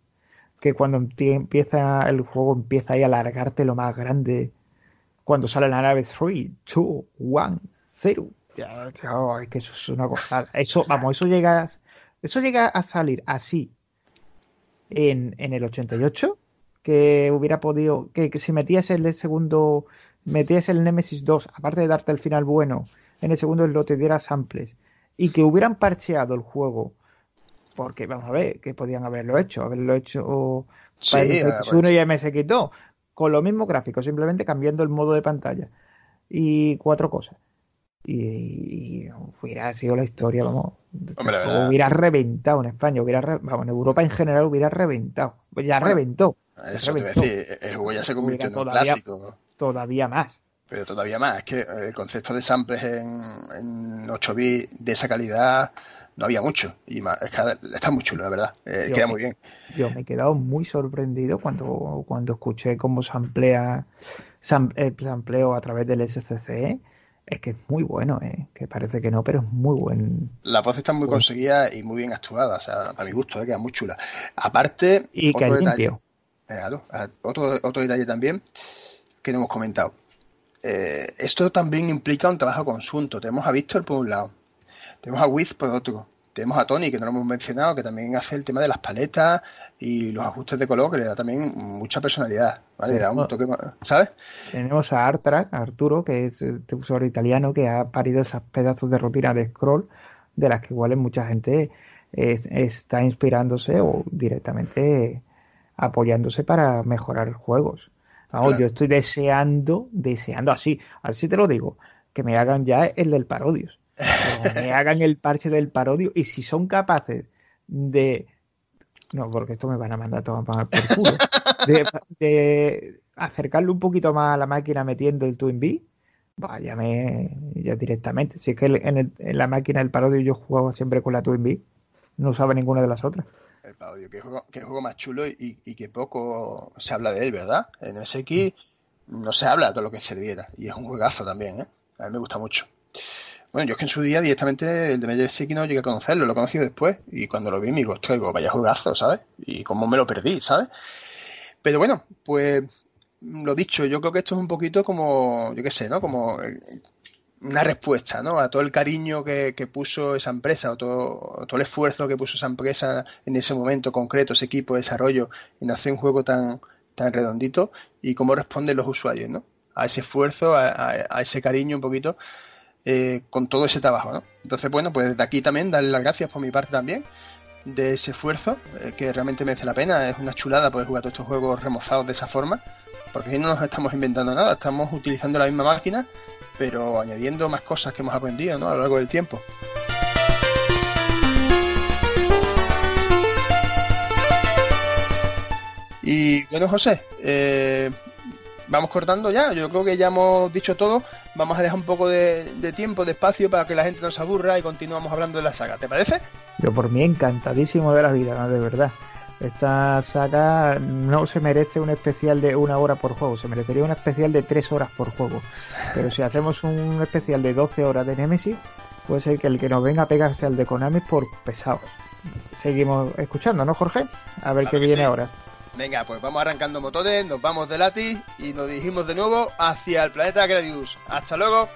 que cuando empieza el juego empieza ahí a alargarte lo más grande, cuando sale la nave 3, 2, 1, 0. Ya, es que eso es una cosa. Eso, vamos, eso llegas eso llega a salir así en, en el 88, que hubiera podido, que, si metías el segundo, metías el Nemesis 2, aparte de darte el final bueno, en el segundo lo te diera samples, y que hubieran parcheado el juego, porque vamos a ver, que podían haberlo hecho, haberlo hecho para MSX1 y MSX2, con lo mismo gráfico, simplemente cambiando el modo de pantalla. Y cuatro cosas y, hubiera sido la historia, vamos, hubiera reventado en España, hubiera vamos, en Europa en general hubiera reventado, pues ya reventó. Eso te decir, el juego ya se convirtió en un clásico. Todavía más. Pero todavía más, es que el concepto de samples en, en 8 bits de esa calidad no había mucho. Y más, es que está muy chulo, la verdad. Eh, queda muy bien. Yo me he quedado muy sorprendido cuando, cuando escuché cómo se amplía el sampleo a través del SCC Es que es muy bueno, ¿eh? que parece que no, pero es muy buen. La voz está muy conseguida y muy bien actuada, o sea, a mi gusto, ¿eh? queda muy chula. Aparte, y que otro, detalle, eh, otro, otro detalle también que no hemos comentado. Eh, esto también implica un trabajo conjunto. Tenemos a Víctor por un lado, tenemos a Wiz por otro, tenemos a Tony, que no lo hemos mencionado, que también hace el tema de las paletas y los ajustes de color, que le da también mucha personalidad, ¿vale? Le da un toque, ¿sabes? Tenemos a Artra, Arturo, que es este usuario italiano que ha parido esos pedazos de rutina de scroll, de las que igual mucha gente está inspirándose o directamente apoyándose para mejorar juegos. Vamos, claro. yo estoy deseando, deseando así, así te lo digo, que me hagan ya el del Parodios. Que me hagan el parche del parodio y si son capaces de no, porque esto me van a mandar todo por culo. De, de, acercarle un poquito más a la máquina metiendo el Twin B, váyame ya directamente. Si es que en, el, en, la máquina del parodio yo jugaba siempre con la Twin B, no usaba ninguna de las otras. El parodio, que juego, que juego más chulo y, que poco se habla de él, ¿verdad? En SX no se habla de todo lo que se debiera. Y es un juegazo también, ¿eh? A mí me gusta mucho. Bueno, yo es que en su día directamente el de City no llegué a conocerlo, lo he conocido después. Y cuando lo vi me digo, vaya jugazo, ¿sabes? Y cómo me lo perdí, ¿sabes? Pero bueno, pues lo dicho, yo creo que esto es un poquito como, yo qué sé, ¿no? Como una respuesta, ¿no? A todo el cariño que, que puso esa empresa, o todo, todo, el esfuerzo que puso esa empresa en ese momento concreto, ese equipo de desarrollo, en hacer un juego tan, tan redondito y cómo responden los usuarios, ¿no? A ese esfuerzo, a, a, a ese cariño un poquito eh, con todo ese trabajo, ¿no? Entonces, bueno, pues desde aquí también darle las gracias por mi parte también de ese esfuerzo, eh, que realmente merece la pena. Es una chulada poder jugar todos estos juegos remozados de esa forma, porque no nos estamos inventando nada, estamos utilizando la misma máquina, pero añadiendo más cosas que hemos aprendido, ¿no? A lo largo del tiempo. Y bueno, José, eh, vamos cortando ya. Yo creo que ya hemos dicho todo. Vamos a dejar un poco de, tiempo, de espacio para que la gente no se aburra y continuamos hablando de la saga. ¿Te parece? Yo por mí encantadísimo de la vida, ¿no? de verdad. Esta saga no se merece un especial de una hora por juego, se merecería un especial de tres horas por juego. Pero si hacemos un especial de 12 horas de Nemesis, puede ser que el que nos venga a pegarse al de Konami por pesados. Seguimos escuchando, ¿no, Jorge? A ver claro qué viene sí. ahora. Venga, pues vamos arrancando motores, nos vamos de Lati y nos dirigimos de nuevo hacia el planeta Gradius. Hasta luego.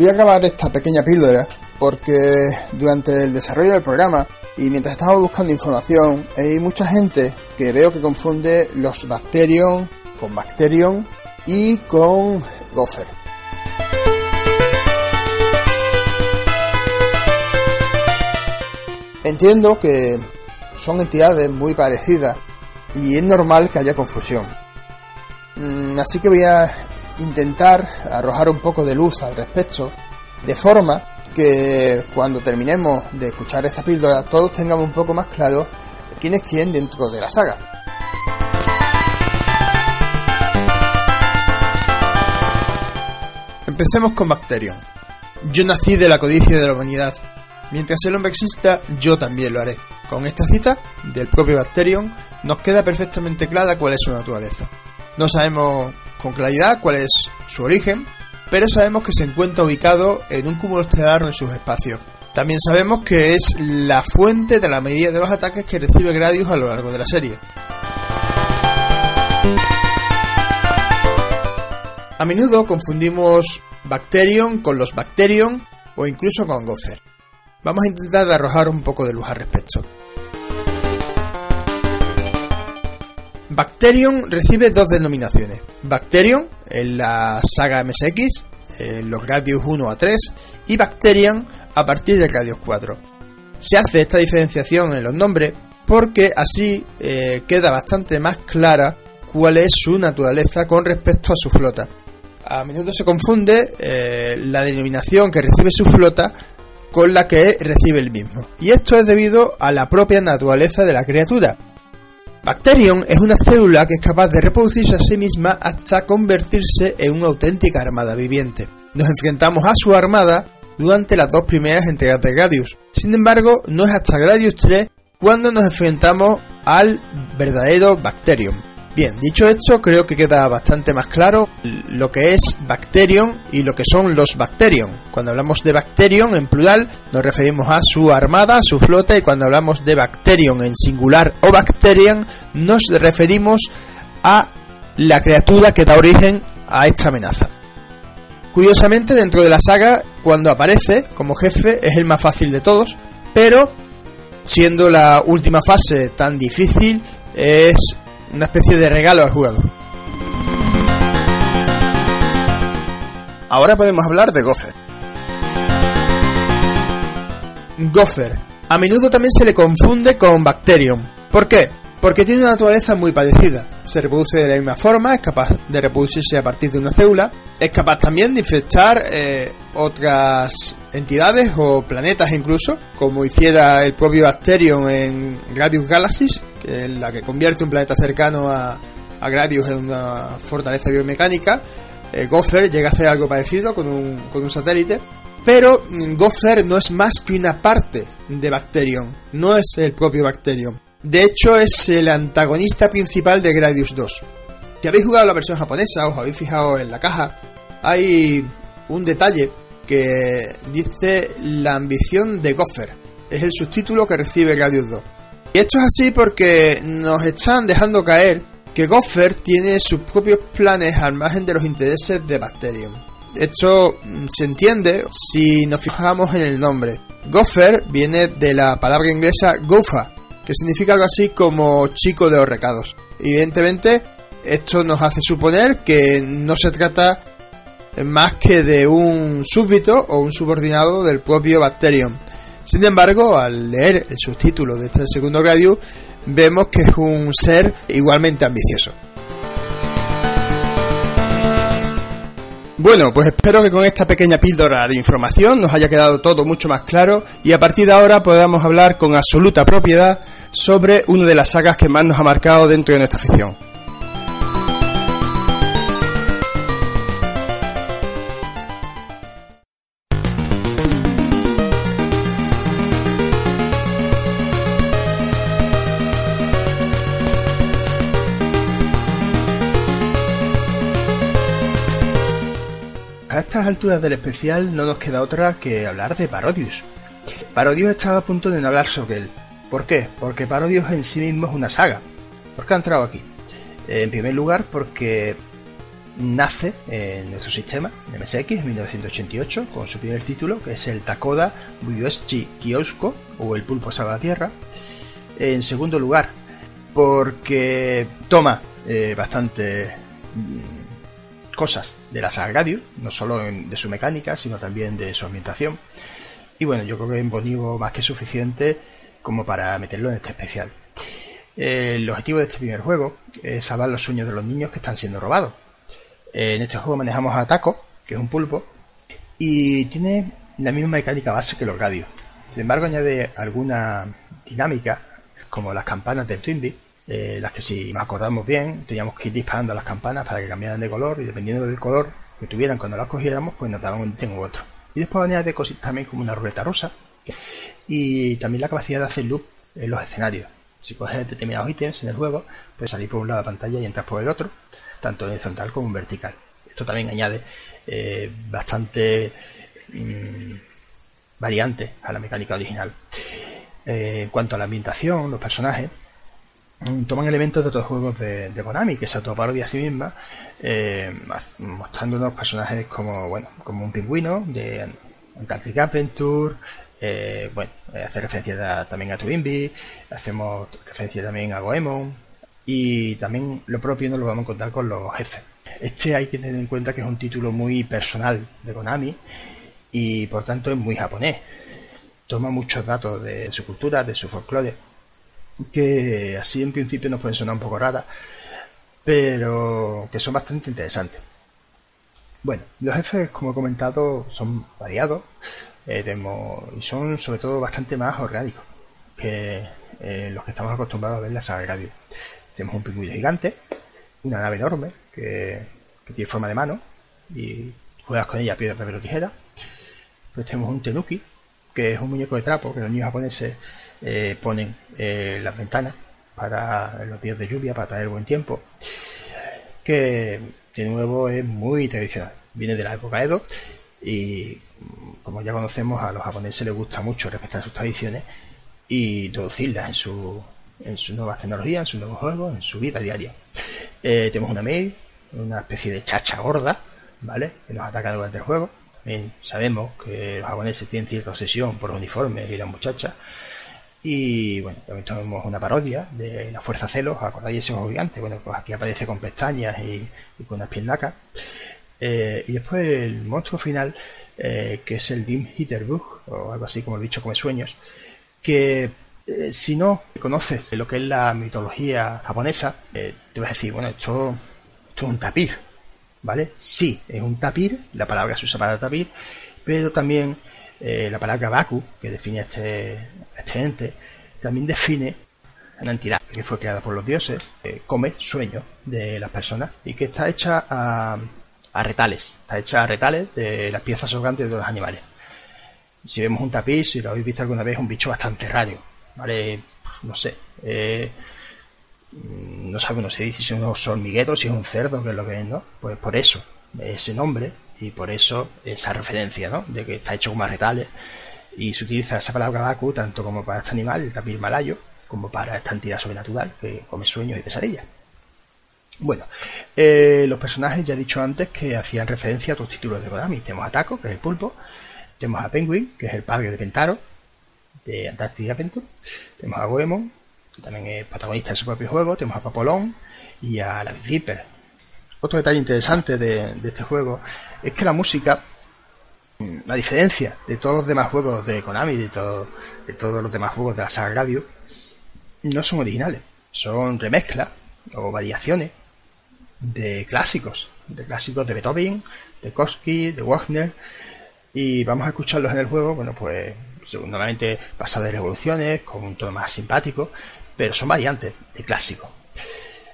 Voy a acabar esta pequeña píldora porque durante el desarrollo del programa y mientras estaba buscando información hay mucha gente que veo que confunde los Bacterium con Bacterium y con Gopher. Entiendo que son entidades muy parecidas y es normal que haya confusión. Mm, así que voy a intentar arrojar un poco de luz al respecto, de forma que cuando terminemos de escuchar esta píldora todos tengamos un poco más claro quién es quién dentro de la saga. Empecemos con Bacterium. Yo nací de la codicia de la humanidad. Mientras el hombre exista, yo también lo haré. Con esta cita del propio Bacterium nos queda perfectamente clara cuál es su naturaleza. No sabemos con claridad cuál es su origen, pero sabemos que se encuentra ubicado en un cúmulo estelar en sus espacios. También sabemos que es la fuente de la medida de los ataques que recibe Gradius a lo largo de la serie. A menudo confundimos Bacterium con los Bacterium o incluso con Gopher. Vamos a intentar arrojar un poco de luz al respecto. Bacterium recibe dos denominaciones. Bacterium en la saga MSX, en los Gradius 1 a 3, y Bacterium a partir del Gradius 4. Se hace esta diferenciación en los nombres porque así eh, queda bastante más clara cuál es su naturaleza con respecto a su flota. A menudo se confunde eh, la denominación que recibe su flota con la que recibe el mismo. Y esto es debido a la propia naturaleza de la criatura, Bacterium es una célula que es capaz de reproducirse a sí misma hasta convertirse en una auténtica armada viviente. Nos enfrentamos a su armada durante las dos primeras entregas de Gradius. Sin embargo, no es hasta Gradius 3 cuando nos enfrentamos al verdadero Bacterium. Bien, dicho esto, creo que queda bastante más claro lo que es Bacterium y lo que son los Bacterium. Cuando hablamos de Bacterium en plural, nos referimos a su armada, su flota, y cuando hablamos de Bacterium en singular o Bacterium, nos referimos a la criatura que da origen a esta amenaza. Curiosamente, dentro de la saga, cuando aparece como jefe, es el más fácil de todos, pero siendo la última fase tan difícil, es una especie de regalo al jugador. Ahora podemos hablar de Gopher. Gopher. A menudo también se le confunde con Bacterium. ¿Por qué? Porque tiene una naturaleza muy parecida. Se reproduce de la misma forma, es capaz de reproducirse a partir de una célula, es capaz también de infectar eh, otras entidades o planetas incluso, como hiciera el propio Bacterium en Gradius Galaxis, que es la que convierte un planeta cercano a, Gradius en una fortaleza biomecánica. Eh, Gopher llega a hacer algo parecido con un, con un satélite, pero Gopher no es más que una parte de Bacterium, no es el propio Bacterium. De hecho, es el antagonista principal de Gradius 2. Si habéis jugado la versión japonesa, os habéis fijado en la caja, hay un detalle que dice la ambición de Gopher. Es el subtítulo que recibe Gradius 2. Y esto es así porque nos están dejando caer que Gopher tiene sus propios planes al margen de los intereses de Bacterium. Esto mm, se entiende si nos fijamos en el nombre. Gopher viene de la palabra inglesa gofa, que significa algo así como chico de los recados. Evidentemente, esto nos hace suponer que no se trata más que de un súbdito o un subordinado del propio Bacterium. Sin embargo, al leer el subtítulo de este segundo grado, vemos que es un ser igualmente ambicioso. Bueno, pues espero que con esta pequeña píldora de información nos haya quedado todo mucho más claro y a partir de ahora podamos hablar con absoluta propiedad sobre una de las sagas que más nos ha marcado dentro de nuestra afición. Alturas del especial no nos queda otra que hablar de Parodius. Parodius estaba a punto de no hablar sobre él. ¿Por qué? Porque Parodius en sí mismo es una saga. ¿Por qué ha entrado aquí? Eh, en primer lugar porque nace en nuestro sistema, MSX, en 1988, con su primer título, que es el Takoda Buyueshi Kiosko, o el Pulpo Salva la Tierra. En segundo lugar, porque toma eh, bastante mm, cosas de la saga Radio, no solo de su mecánica, sino también de su ambientación. Y bueno, yo creo que es un más que suficiente como para meterlo en este especial. el objetivo de este primer juego es salvar los sueños de los niños que están siendo robados. en este juego manejamos a Taco, que es un pulpo, y tiene la misma mecánica base que los radios. Sin embargo, añade alguna dinámica, como las campanas del Twinbee, las que si nos acordamos bien, teníamos que ir disparando las campanas para que cambiaran de color y dependiendo del color que tuvieran cuando las cogiéramos, pues nos un ítem u otro. Y después añade cositas también como una ruleta rusa y también la capacidad de hacer loop en los escenarios. Si coges determinados ítems en el juego, puedes salir por un lado de la pantalla y entrar por el otro, tanto en horizontal como en vertical. Esto también añade eh, bastante mmm, variante a la mecánica original. Eh, en cuanto a la ambientación, los personajes toman elementos de otros juegos de, Konami que se autoparodia a sí misma eh, mostrándonos personajes como bueno como un pingüino de Antarctic Adventure eh, bueno hace referencia también a Twinbee hacemos referencia también a Goemon y también lo propio nos lo vamos a encontrar con los jefes. Este hay que tener en cuenta que es un título muy personal de Konami y por tanto es muy japonés. Toma muchos datos de su cultura de su folclore que así en principio nos pueden sonar un poco raras pero que son bastante interesantes. Bueno, los jefes, como he comentado, son variados eh, y son sobre todo bastante más orgánicos que eh, los que estamos acostumbrados a ver en la saga radio. Tenemos un pingüino gigante, una nave enorme que, tiene forma de mano y juegas con ella piedra, papel o tijera. Pues tenemos un tenuki, que es un muñeco de trapo que los niños japoneses eh, ponen en las ventanas para los días de lluvia, para traer buen tiempo, que de nuevo es muy tradicional. Viene de la época Edo y como ya conocemos a los japoneses les gusta mucho respetar sus tradiciones y introducirlas en, su, en sus nuevas tecnologías, en sus nuevos juegos, en su vida diaria. Eh, tenemos una maid, una especie de chacha gorda, ¿vale? Que nos ataca durante el juego. Sabemos que los japoneses tienen cierta obsesión por los uniformes y las muchachas. Y bueno, también tenemos una parodia de la Fuerza Celos, ¿acordáis ese juego gigante? Bueno, pues aquí aparece con pestañas y, con unas piernacas. Eh, y después el monstruo final, eh, que es el Dim Hitterbug, o algo así como el bicho come sueños, que eh, si no conoces lo que es la mitología japonesa, te vas a decir, bueno, esto, esto es un tapir, ¿vale? Sí, es un tapir, la palabra se usa para tapir, pero también la palabra Baku, que define este, este ente también define una entidad que fue creada por los dioses, que come sueños de las personas y que está hecha a, retales, está hecha a retales de las piezas organtes de los animales. Si vemos un tapiz, si lo habéis visto alguna vez, es un bicho bastante raro, ¿vale? No sé, eh, no sabe uno si si es un hormiguero, si es un cerdo, que es lo que es, ¿no? Pues por eso, ese nombre y por eso esa referencia, ¿no? De que está hecho como retales y se utiliza esa palabra Baku tanto como para este animal, el tapir malayo, como para esta entidad sobrenatural que come sueños y pesadillas. Bueno, eh, los personajes ya he dicho antes que hacían referencia a otros títulos de Konami. Tenemos a Taco, que es el pulpo. Tenemos a Penguin, que es el padre de Pentaro, de Antarctic Adventure. Tenemos a Goemon, también es protagonista de su propio juego. Tenemos a Papolón y a la Viper. Otro detalle interesante de, este juego es que la música a diferencia de todos los demás juegos de Konami, de, todo, de todos los demás juegos de la saga Radio, no son originales, son remezclas o variaciones de clásicos, de clásicos de Beethoven, de Koski, de Wagner, y vamos a escucharlos en el juego, bueno, pues normalmente pasadas revoluciones, con un tono más simpático, pero son variantes de clásicos.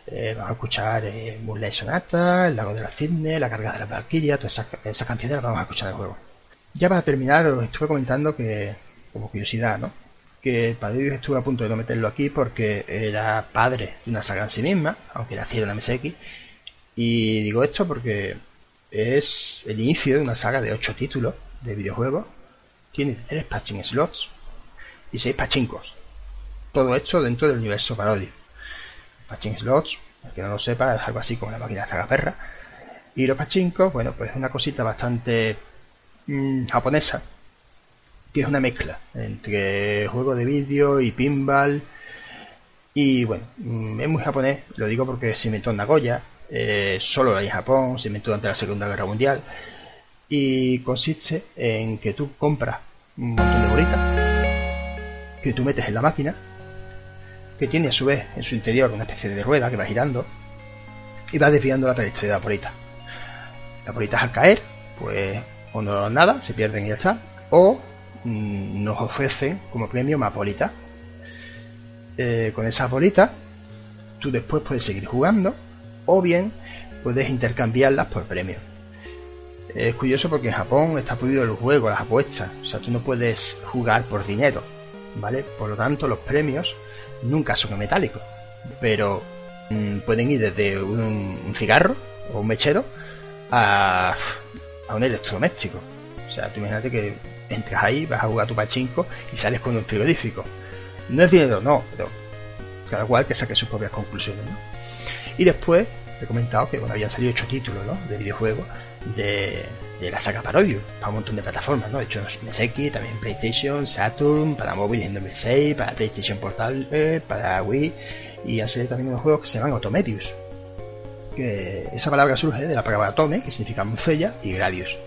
Eh, vamos a escuchar eh, Moonlight Sonata, El Lago de la Cisne, La Carga de la Valkyria, todas esas, canciones las vamos a escuchar en el juego. Ya para terminar, os estuve comentando que, como curiosidad, ¿no? Que Padre estuve a punto de no meterlo aquí porque era padre de una saga en sí misma, aunque naciera en MSX. Y digo esto porque es el inicio de una saga de 8 títulos de videojuegos. Tiene 3 patching slots y 6 pachincos. Todo esto dentro del universo Parody. Patching slots, para que no lo sepa, es algo así como la máquina de perra Y los pachinkos, bueno, pues es una cosita bastante mm, japonesa, que es una mezcla entre juego de vídeo y pinball. Y bueno, mm, es muy japonés, lo digo porque se inventó en Nagoya, eh, solo en Japón, se inventó durante la Segunda Guerra Mundial. Y consiste en que tú compras un montón de bolitas que tú metes en la máquina, que tiene a su vez en su interior una especie de rueda que va girando y va desviando la trayectoria de la bolita. Las bolitas al caer, pues o no nada, se pierden y ya está, o mm, nos ofrecen como premio más bolitas. Eh, con esas bolitas, tú después puedes seguir jugando, o bien puedes intercambiarlas por premios. Es curioso porque en Japón está prohibido el juego, las apuestas, o sea, tú no puedes jugar por dinero, ¿vale? Por lo tanto, los premios nunca son metálicos, pero mm, pueden ir desde un, cigarro o un mechero a, a un electrodoméstico. O sea, tú imagínate que entras ahí, vas a jugar tu pachinko y sales con un frigorífico. No es dinero, no, pero cada cual que saque sus propias conclusiones, ¿no? Y después he comentado que bueno, habían salido ocho títulos ¿no? de videojuegos de, de la saga Parodio para un montón de plataformas, ¿no? De hecho, Meseki, también PlayStation, Saturn, para móvil en 2006, para PlayStation Portal, eh, para Wii, y salido también unos juegos que se llaman Automedius, que esa palabra surge de la palabra Tome, que significa Mucella, y Gradius.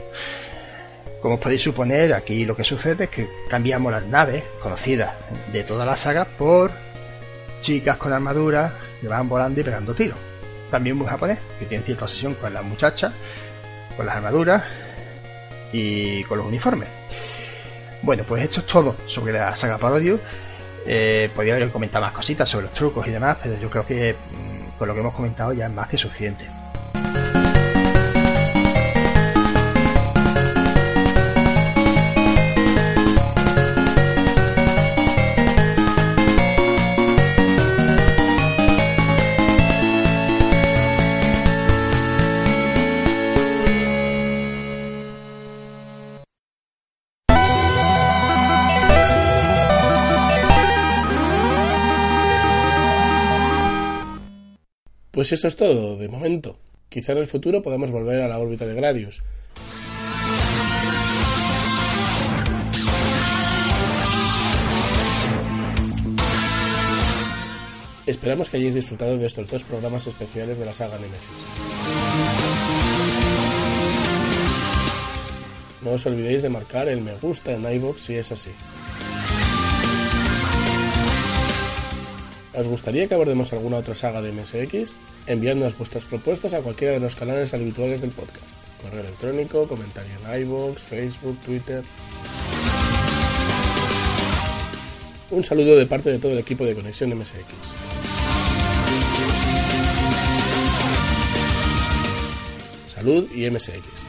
Como os podéis suponer, aquí lo que sucede es que cambiamos las naves conocidas de toda la saga por chicas con armaduras que van volando y pegando tiros. También muy japonés, que tiene cierta obsesión con las muchachas, con las armaduras y con los uniformes. Bueno, pues esto es todo sobre la saga Parodio. Eh, podría haber comentado más cositas sobre los trucos y demás, pero yo creo que mm, con lo que hemos comentado ya es más que suficiente. Pues eso es todo, de momento. Quizá en el futuro podamos volver a la órbita de Gradius. Esperamos que hayáis disfrutado de estos dos programas especiales de la saga Nemesis. No os olvidéis de marcar el me gusta en iVoox si es así. ¿Os gustaría que abordemos alguna otra saga de MSX? Enviadnos vuestras propuestas a cualquiera de los canales habituales del podcast. Correo electrónico, comentario en iVoox, Facebook, Twitter. Un saludo de parte de todo el equipo de Conexión MSX. Salud y MSX.